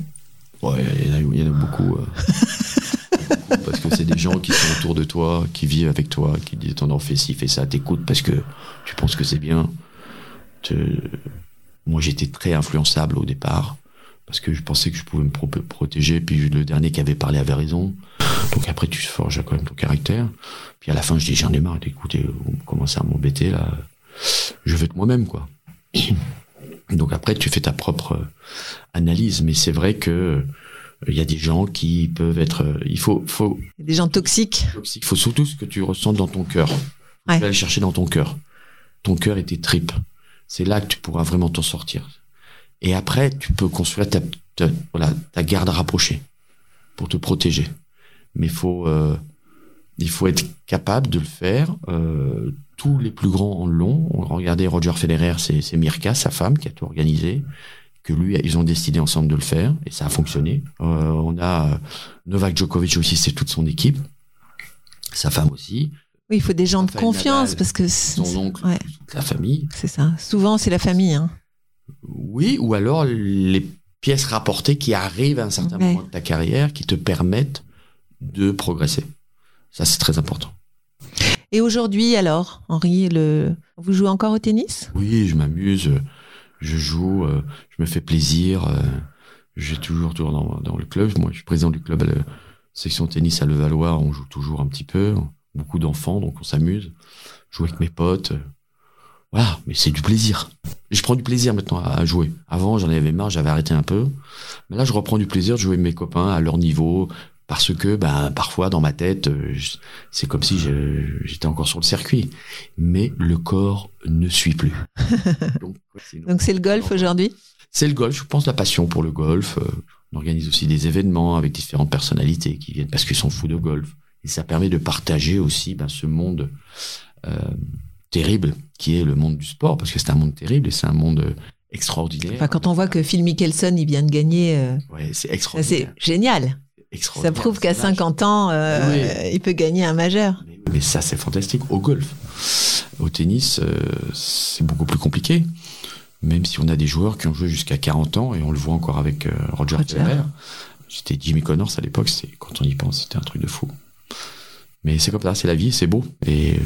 Ouais, il y en a, il y en a beaucoup. euh. parce que c'est des gens qui sont autour de toi, qui vivent avec toi, qui disent T'en en fais ci, fais ça, t'écoutes parce que tu penses que c'est bien. Te- Moi, j'étais très influençable au départ parce que je pensais que je pouvais me pro- protéger. Puis le dernier qui avait parlé avait raison. Donc après, tu forges quand même ton caractère. Puis à la fin, je dis J'en ai marre d'écouter, vous commencez à m'embêter là. Je veux être moi-même, quoi. Donc après, tu fais ta propre euh, analyse, mais c'est vrai que euh, il y a des gens qui peuvent être. euh, Il faut, faut, Des gens toxiques. il faut surtout ce que tu ressens dans ton cœur. Tu Ouais. vas aller chercher dans ton cœur. Ton cœur et tes tripes. C'est là que tu pourras vraiment t'en sortir. Et après, tu peux construire ta, ta- voilà, ta garde rapprochée pour te protéger. Mais faut, euh, il faut être capable de le faire. Euh, tous les plus grands en l'ont. Regardez Roger Federer, c'est Mirka, sa femme, qui a tout organisé. Que lui, ils ont décidé ensemble de le faire et ça a fonctionné. Euh, on a euh, Novak Djokovic aussi, c'est toute son équipe. Sa femme aussi. Oui, il faut des gens de confiance Nadal, parce que c'est Son oncle, ouais, toute la famille. c'est ça. Souvent, c'est la famille. Hein. Oui, ou alors les pièces rapportées qui arrivent à un certain Ouais. moment de ta carrière qui te permettent de progresser. Ça, c'est très important. Et aujourd'hui, alors, Henri, vous jouez encore au tennis? Oui, je m'amuse, je joue, euh, je me fais plaisir. euh, J'ai toujours, toujours dans, le club. Moi, je suis président du club à la section tennis à Levallois. On joue toujours un petit peu. Beaucoup d'enfants, donc on s'amuse. Je joue avec mes potes. Voilà, mais c'est du plaisir. Je prends du plaisir maintenant à jouer. Avant, j'en avais marre, j'avais arrêté un peu. Mais là, je reprends du plaisir de jouer avec mes copains à leur niveau, parce que ben parfois dans ma tête euh, c'est comme si j'étais encore sur le circuit. Mais le corps ne suit plus. Donc c'est le golf aujourd'hui? C'est le golf je pense la passion pour le golf. Euh, on organise aussi des événements avec différentes personnalités qui viennent parce qu'ils sont fous de golf. Et ça permet de partager aussi ben, ce monde euh, terrible qui est le monde du sport parce que c'est un monde terrible et c'est un monde extraordinaire. Enfin, quand on voit que Phil Mickelson, il vient de gagner, euh, ouais, c'est extraordinaire c'est génial. Ça prouve qu'à C'est vache. 50 ans, euh, Oui. il peut gagner un majeur. Mais, mais ça, c'est fantastique. Au golf, au tennis, euh, c'est beaucoup plus compliqué. Même si on a des joueurs qui ont joué jusqu'à 40 ans, et on le voit encore avec euh, Roger. Federer. C'était Jimmy Connors à l'époque, c'est quand on y pense, c'était un truc de fou. Mais c'est comme ça, c'est la vie, c'est beau. Et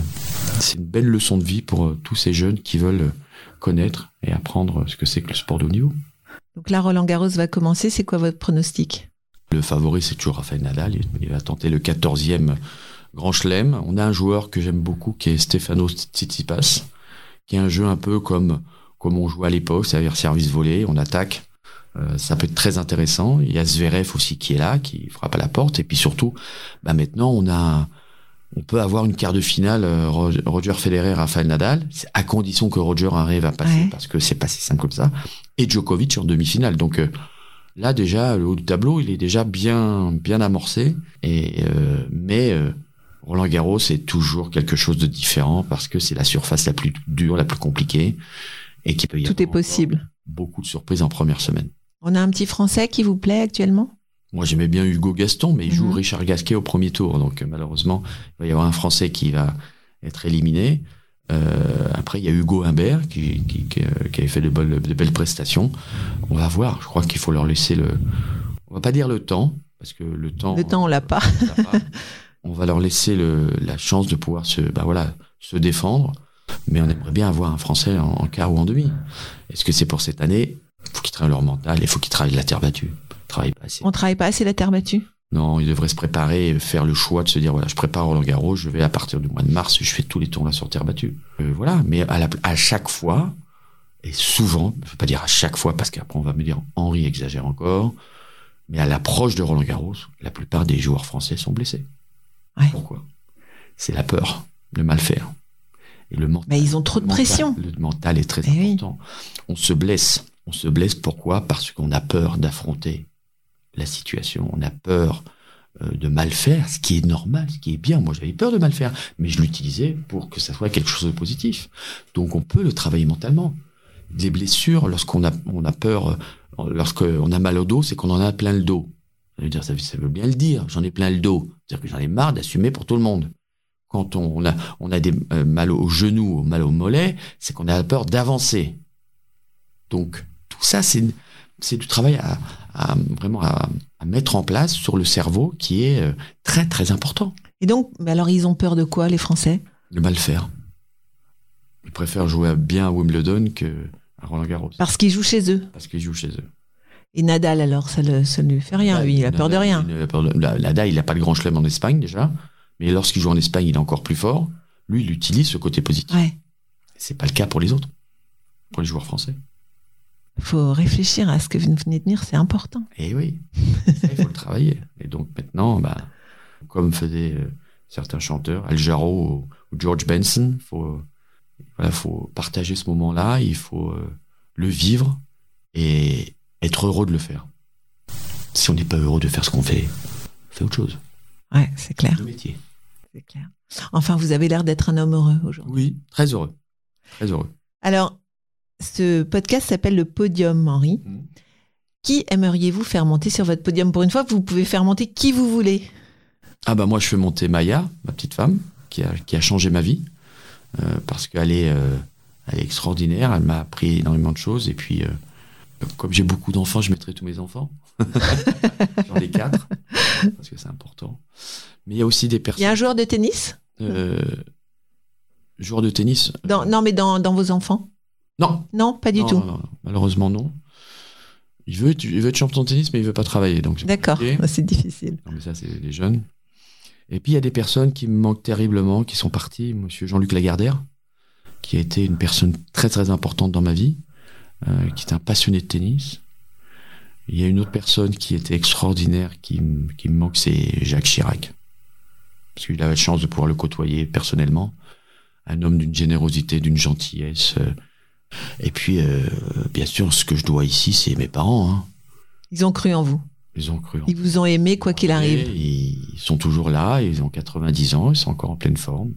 c'est une belle leçon de vie pour tous ces jeunes qui veulent connaître et apprendre ce que c'est que le sport de haut niveau. Donc là, Roland Garros va commencer. C'est quoi votre pronostic? Le favori, c'est toujours Rafael Nadal. Il- va tenter le 14e Grand Chelem. On a un joueur que j'aime beaucoup qui est Stefano Tsitsipas, qui est un jeu un peu comme, comme on jouait à l'époque, c'est-à-dire service volé, on attaque. Euh, ça peut être très intéressant. Il y a Zverev aussi qui est là, qui frappe à la porte. Et puis surtout, bah maintenant, on a, on peut avoir une quart de finale euh, Ro- Roger Federer, Rafael Nadal, à condition que Roger arrive à passer, Ouais. parce que c'est pas si simple comme ça. Et Djokovic en demi-finale. Donc euh, là déjà, le haut du tableau, il est déjà bien, bien amorcé. Et euh, mais euh, Roland Garros, c'est toujours quelque chose de différent parce que c'est la surface la plus dure, la plus compliquée, et qui peut y Tout est avoir encore possible. Beaucoup de surprises en première semaine. On a un petit Français qui vous plaît actuellement? Moi, j'aimais bien Hugo Gaston, mais il joue Mhm. Richard Gasquet au premier tour. Donc, euh, malheureusement, il va y avoir un Français qui va être éliminé. Euh, après, il y a Hugo Humbert qui, qui, qui, euh, qui avait fait de, belles- de belles prestations. On va voir. Je crois qu'il faut leur laisser le. On va pas dire le temps, parce que le temps. Le temps, on l'a pas. on l'a pas. On va leur laisser le, la chance de pouvoir se, bah voilà, se défendre. Mais on aimerait bien avoir un Français en, en quart ou en demi. Est-ce que c'est pour cette année? Il faut qu'ils travaillent leur mental. Il faut qu'ils travaillent la terre battue. Ils travaillent pas assez. On travaille pas assez la terre battue. Non, il devrait se préparer et faire le choix de se dire voilà, je prépare Roland Garros, je vais à partir du mois de mars, je fais tous les tournois sur terre battue. Euh, voilà, mais à, la, à chaque fois, et souvent, je ne veux pas dire à chaque fois parce qu'après on va me dire Henri exagère encore, mais à l'approche de Roland Garros, la plupart des joueurs français sont blessés. Ouais. Pourquoi? C'est la peur de mal faire. Et le mental, Mais ils ont trop de mental- pression. Le mental est très Eh oui. important. On se blesse. On se blesse pourquoi? Parce qu'on a peur d'affronter la situation. On a peur euh, de mal faire, ce qui est normal, ce qui est bien. Moi, j'avais peur de mal faire, mais je l'utilisais pour que ça soit quelque chose de positif. Donc, on peut le travailler mentalement. Les blessures, lorsqu'on a, on a peur, euh, lorsqu'on a mal au dos, c'est qu'on en a plein le dos. Ça veut dire, ça, veut- bien le dire. J'en ai plein le dos. C'est-à-dire que j'en ai marre d'assumer pour tout le monde. Quand on a, on a des euh, mal au genou, ou mal au mollet, c'est qu'on a peur d'avancer. Donc, tout ça, c'est, c'est du travail à, à- vraiment à, à mettre en place sur le cerveau qui est euh, très, très important. Et donc, mais alors ils ont peur de quoi, les Français? De mal faire. Ils préfèrent jouer bien à Wimbledon que à Roland Garros. Parce qu'ils jouent chez eux. Parce qu'ils jouent chez eux. Et Nadal, alors, ça ne ça ne lui fait rien, lui. Il a peur de rien. Il a peur de- la- Nadal, il n'a pas le grand chelem en Espagne déjà. Mais lorsqu'il joue en Espagne, il est encore plus fort. Lui, il utilise ce côté positif. Ouais. C'est pas le cas pour les autres. Pour les joueurs français. Il faut réfléchir à ce que vous venez de dire, c'est important. Et oui, ça, il faut le travailler. Et donc maintenant, bah, comme faisaient euh, certains chanteurs, Al Jarreau ou, George Benson, faut, voilà, faut partager ce moment-là, il faut euh, le vivre et être heureux de le faire. Si on n'est pas heureux de faire ce qu'on fait, on fait autre chose. Ouais, c'est clair. Le métier. C'est clair. Enfin, vous avez l'air d'être un homme heureux aujourd'hui. Oui, très heureux. Très heureux. Alors, ce podcast s'appelle le Podium, Henri. Mhm. Qui aimeriez-vous faire monter sur votre podium Pour une fois, vous pouvez faire monter qui vous voulez. Ah bah moi je fais monter Maya, ma petite femme, qui a, qui a changé ma vie, euh, parce qu'elle est, euh, elle est extraordinaire, elle m'a appris énormément de choses, et puis euh, comme j'ai beaucoup d'enfants, je mettrai tous mes enfants. J'en ai quatre, parce que c'est important. Mais il y a aussi des Il y personnes... a un joueur de tennis? Euh, joueurs de tennis dans, Non, mais dans, dans vos enfants? Non, Non, pas du non, tout. non, non, malheureusement non. Il veut, être, il veut être champion de tennis, mais il veut pas travailler. Donc D'accord, c'est difficile. Non, mais ça, c'est les jeunes. Et puis, il y a des personnes qui me manquent terriblement, qui sont parties. Monsieur Jean-Luc Lagardère, qui a été une personne très, très importante dans ma vie, euh, qui est un passionné de tennis. Il y a une autre personne qui était extraordinaire, qui, qui me manque, c'est Jacques Chirac. Parce qu'il a la chance de pouvoir le côtoyer personnellement. Un homme d'une générosité, d'une gentillesse. euh. Et puis, euh, bien sûr, ce que je dois ici, c'est mes parents. Hein. Ils ont cru en vous. Ils ont cru en Ils vous ont aimé quoi qu'il arrive. Ils sont toujours là, ils ont 90 ans, ils sont encore en pleine forme.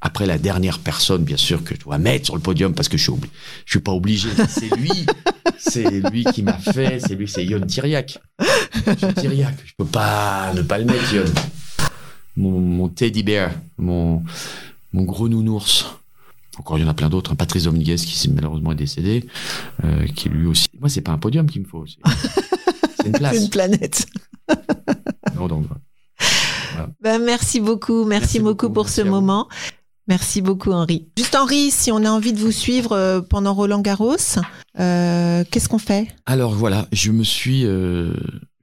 Après, la dernière personne, bien sûr, que je dois mettre sur le podium parce que je suis, obli- je suis pas obligé, c'est lui. c'est lui qui m'a fait, c'est lui, c'est Yon Tiriac, je peux pas ne pas le mettre, Yon. Mon, mon teddy bear, mon, mon gros nounours. Encore, il y en a plein d'autres. hein. Patrice Dominguez, qui malheureusement est décédé, euh, qui lui aussi. Moi, c'est pas un podium qu'il me faut. C'est c'est une place. C'est une planète. Non, donc, Ben, merci beaucoup. Merci, Merci beaucoup, beaucoup. pour Merci ce moment. Merci beaucoup, Henri. Juste, Henri, si on a envie de vous suivre euh, pendant Roland Garros, euh, qu'est-ce qu'on fait? Alors voilà, je me suis euh,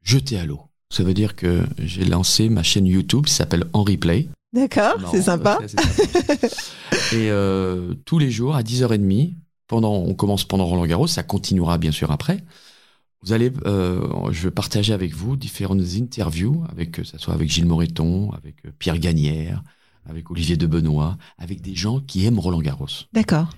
jeté à l'eau. Ça veut dire que j'ai lancé ma chaîne YouTube, qui s'appelle Henri Play. D'accord, Non, c'est sympa. Et euh, tous les jours à 10h30, pendant, on commence pendant Roland Garros, ça continuera bien sûr après. Vous allez, euh, je vais partager avec vous différentes interviews, avec que ça soit avec Gilles Moreton, avec euh, Pierre Gagnère, avec Olivier de Benoît, avec des gens qui aiment Roland Garros. D'accord.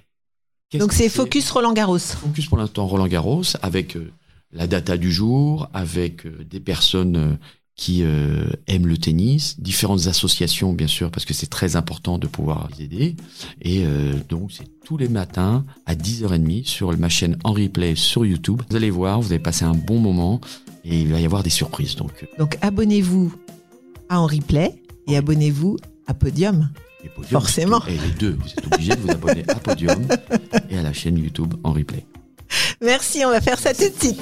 Donc c'est Focus Roland Garros. Focus pour l'instant Roland Garros avec euh, la data du jour, avec euh, des personnes euh, qui euh, aiment le tennis, différentes associations bien sûr parce que c'est très important de pouvoir les aider. Et euh, donc c'est tous les matins à 10h30 sur ma chaîne en replay sur YouTube. Vous allez voir, vous allez passer un bon moment et il va y avoir des surprises. Donc euh, Donc abonnez-vous à Henri Play et abonnez-vous à Podium. les podiums, Forcément. Et les deux, vous êtes obligés de vous abonner à Podium et à la chaîne YouTube en replay. Merci, on va faire ça tout de suite.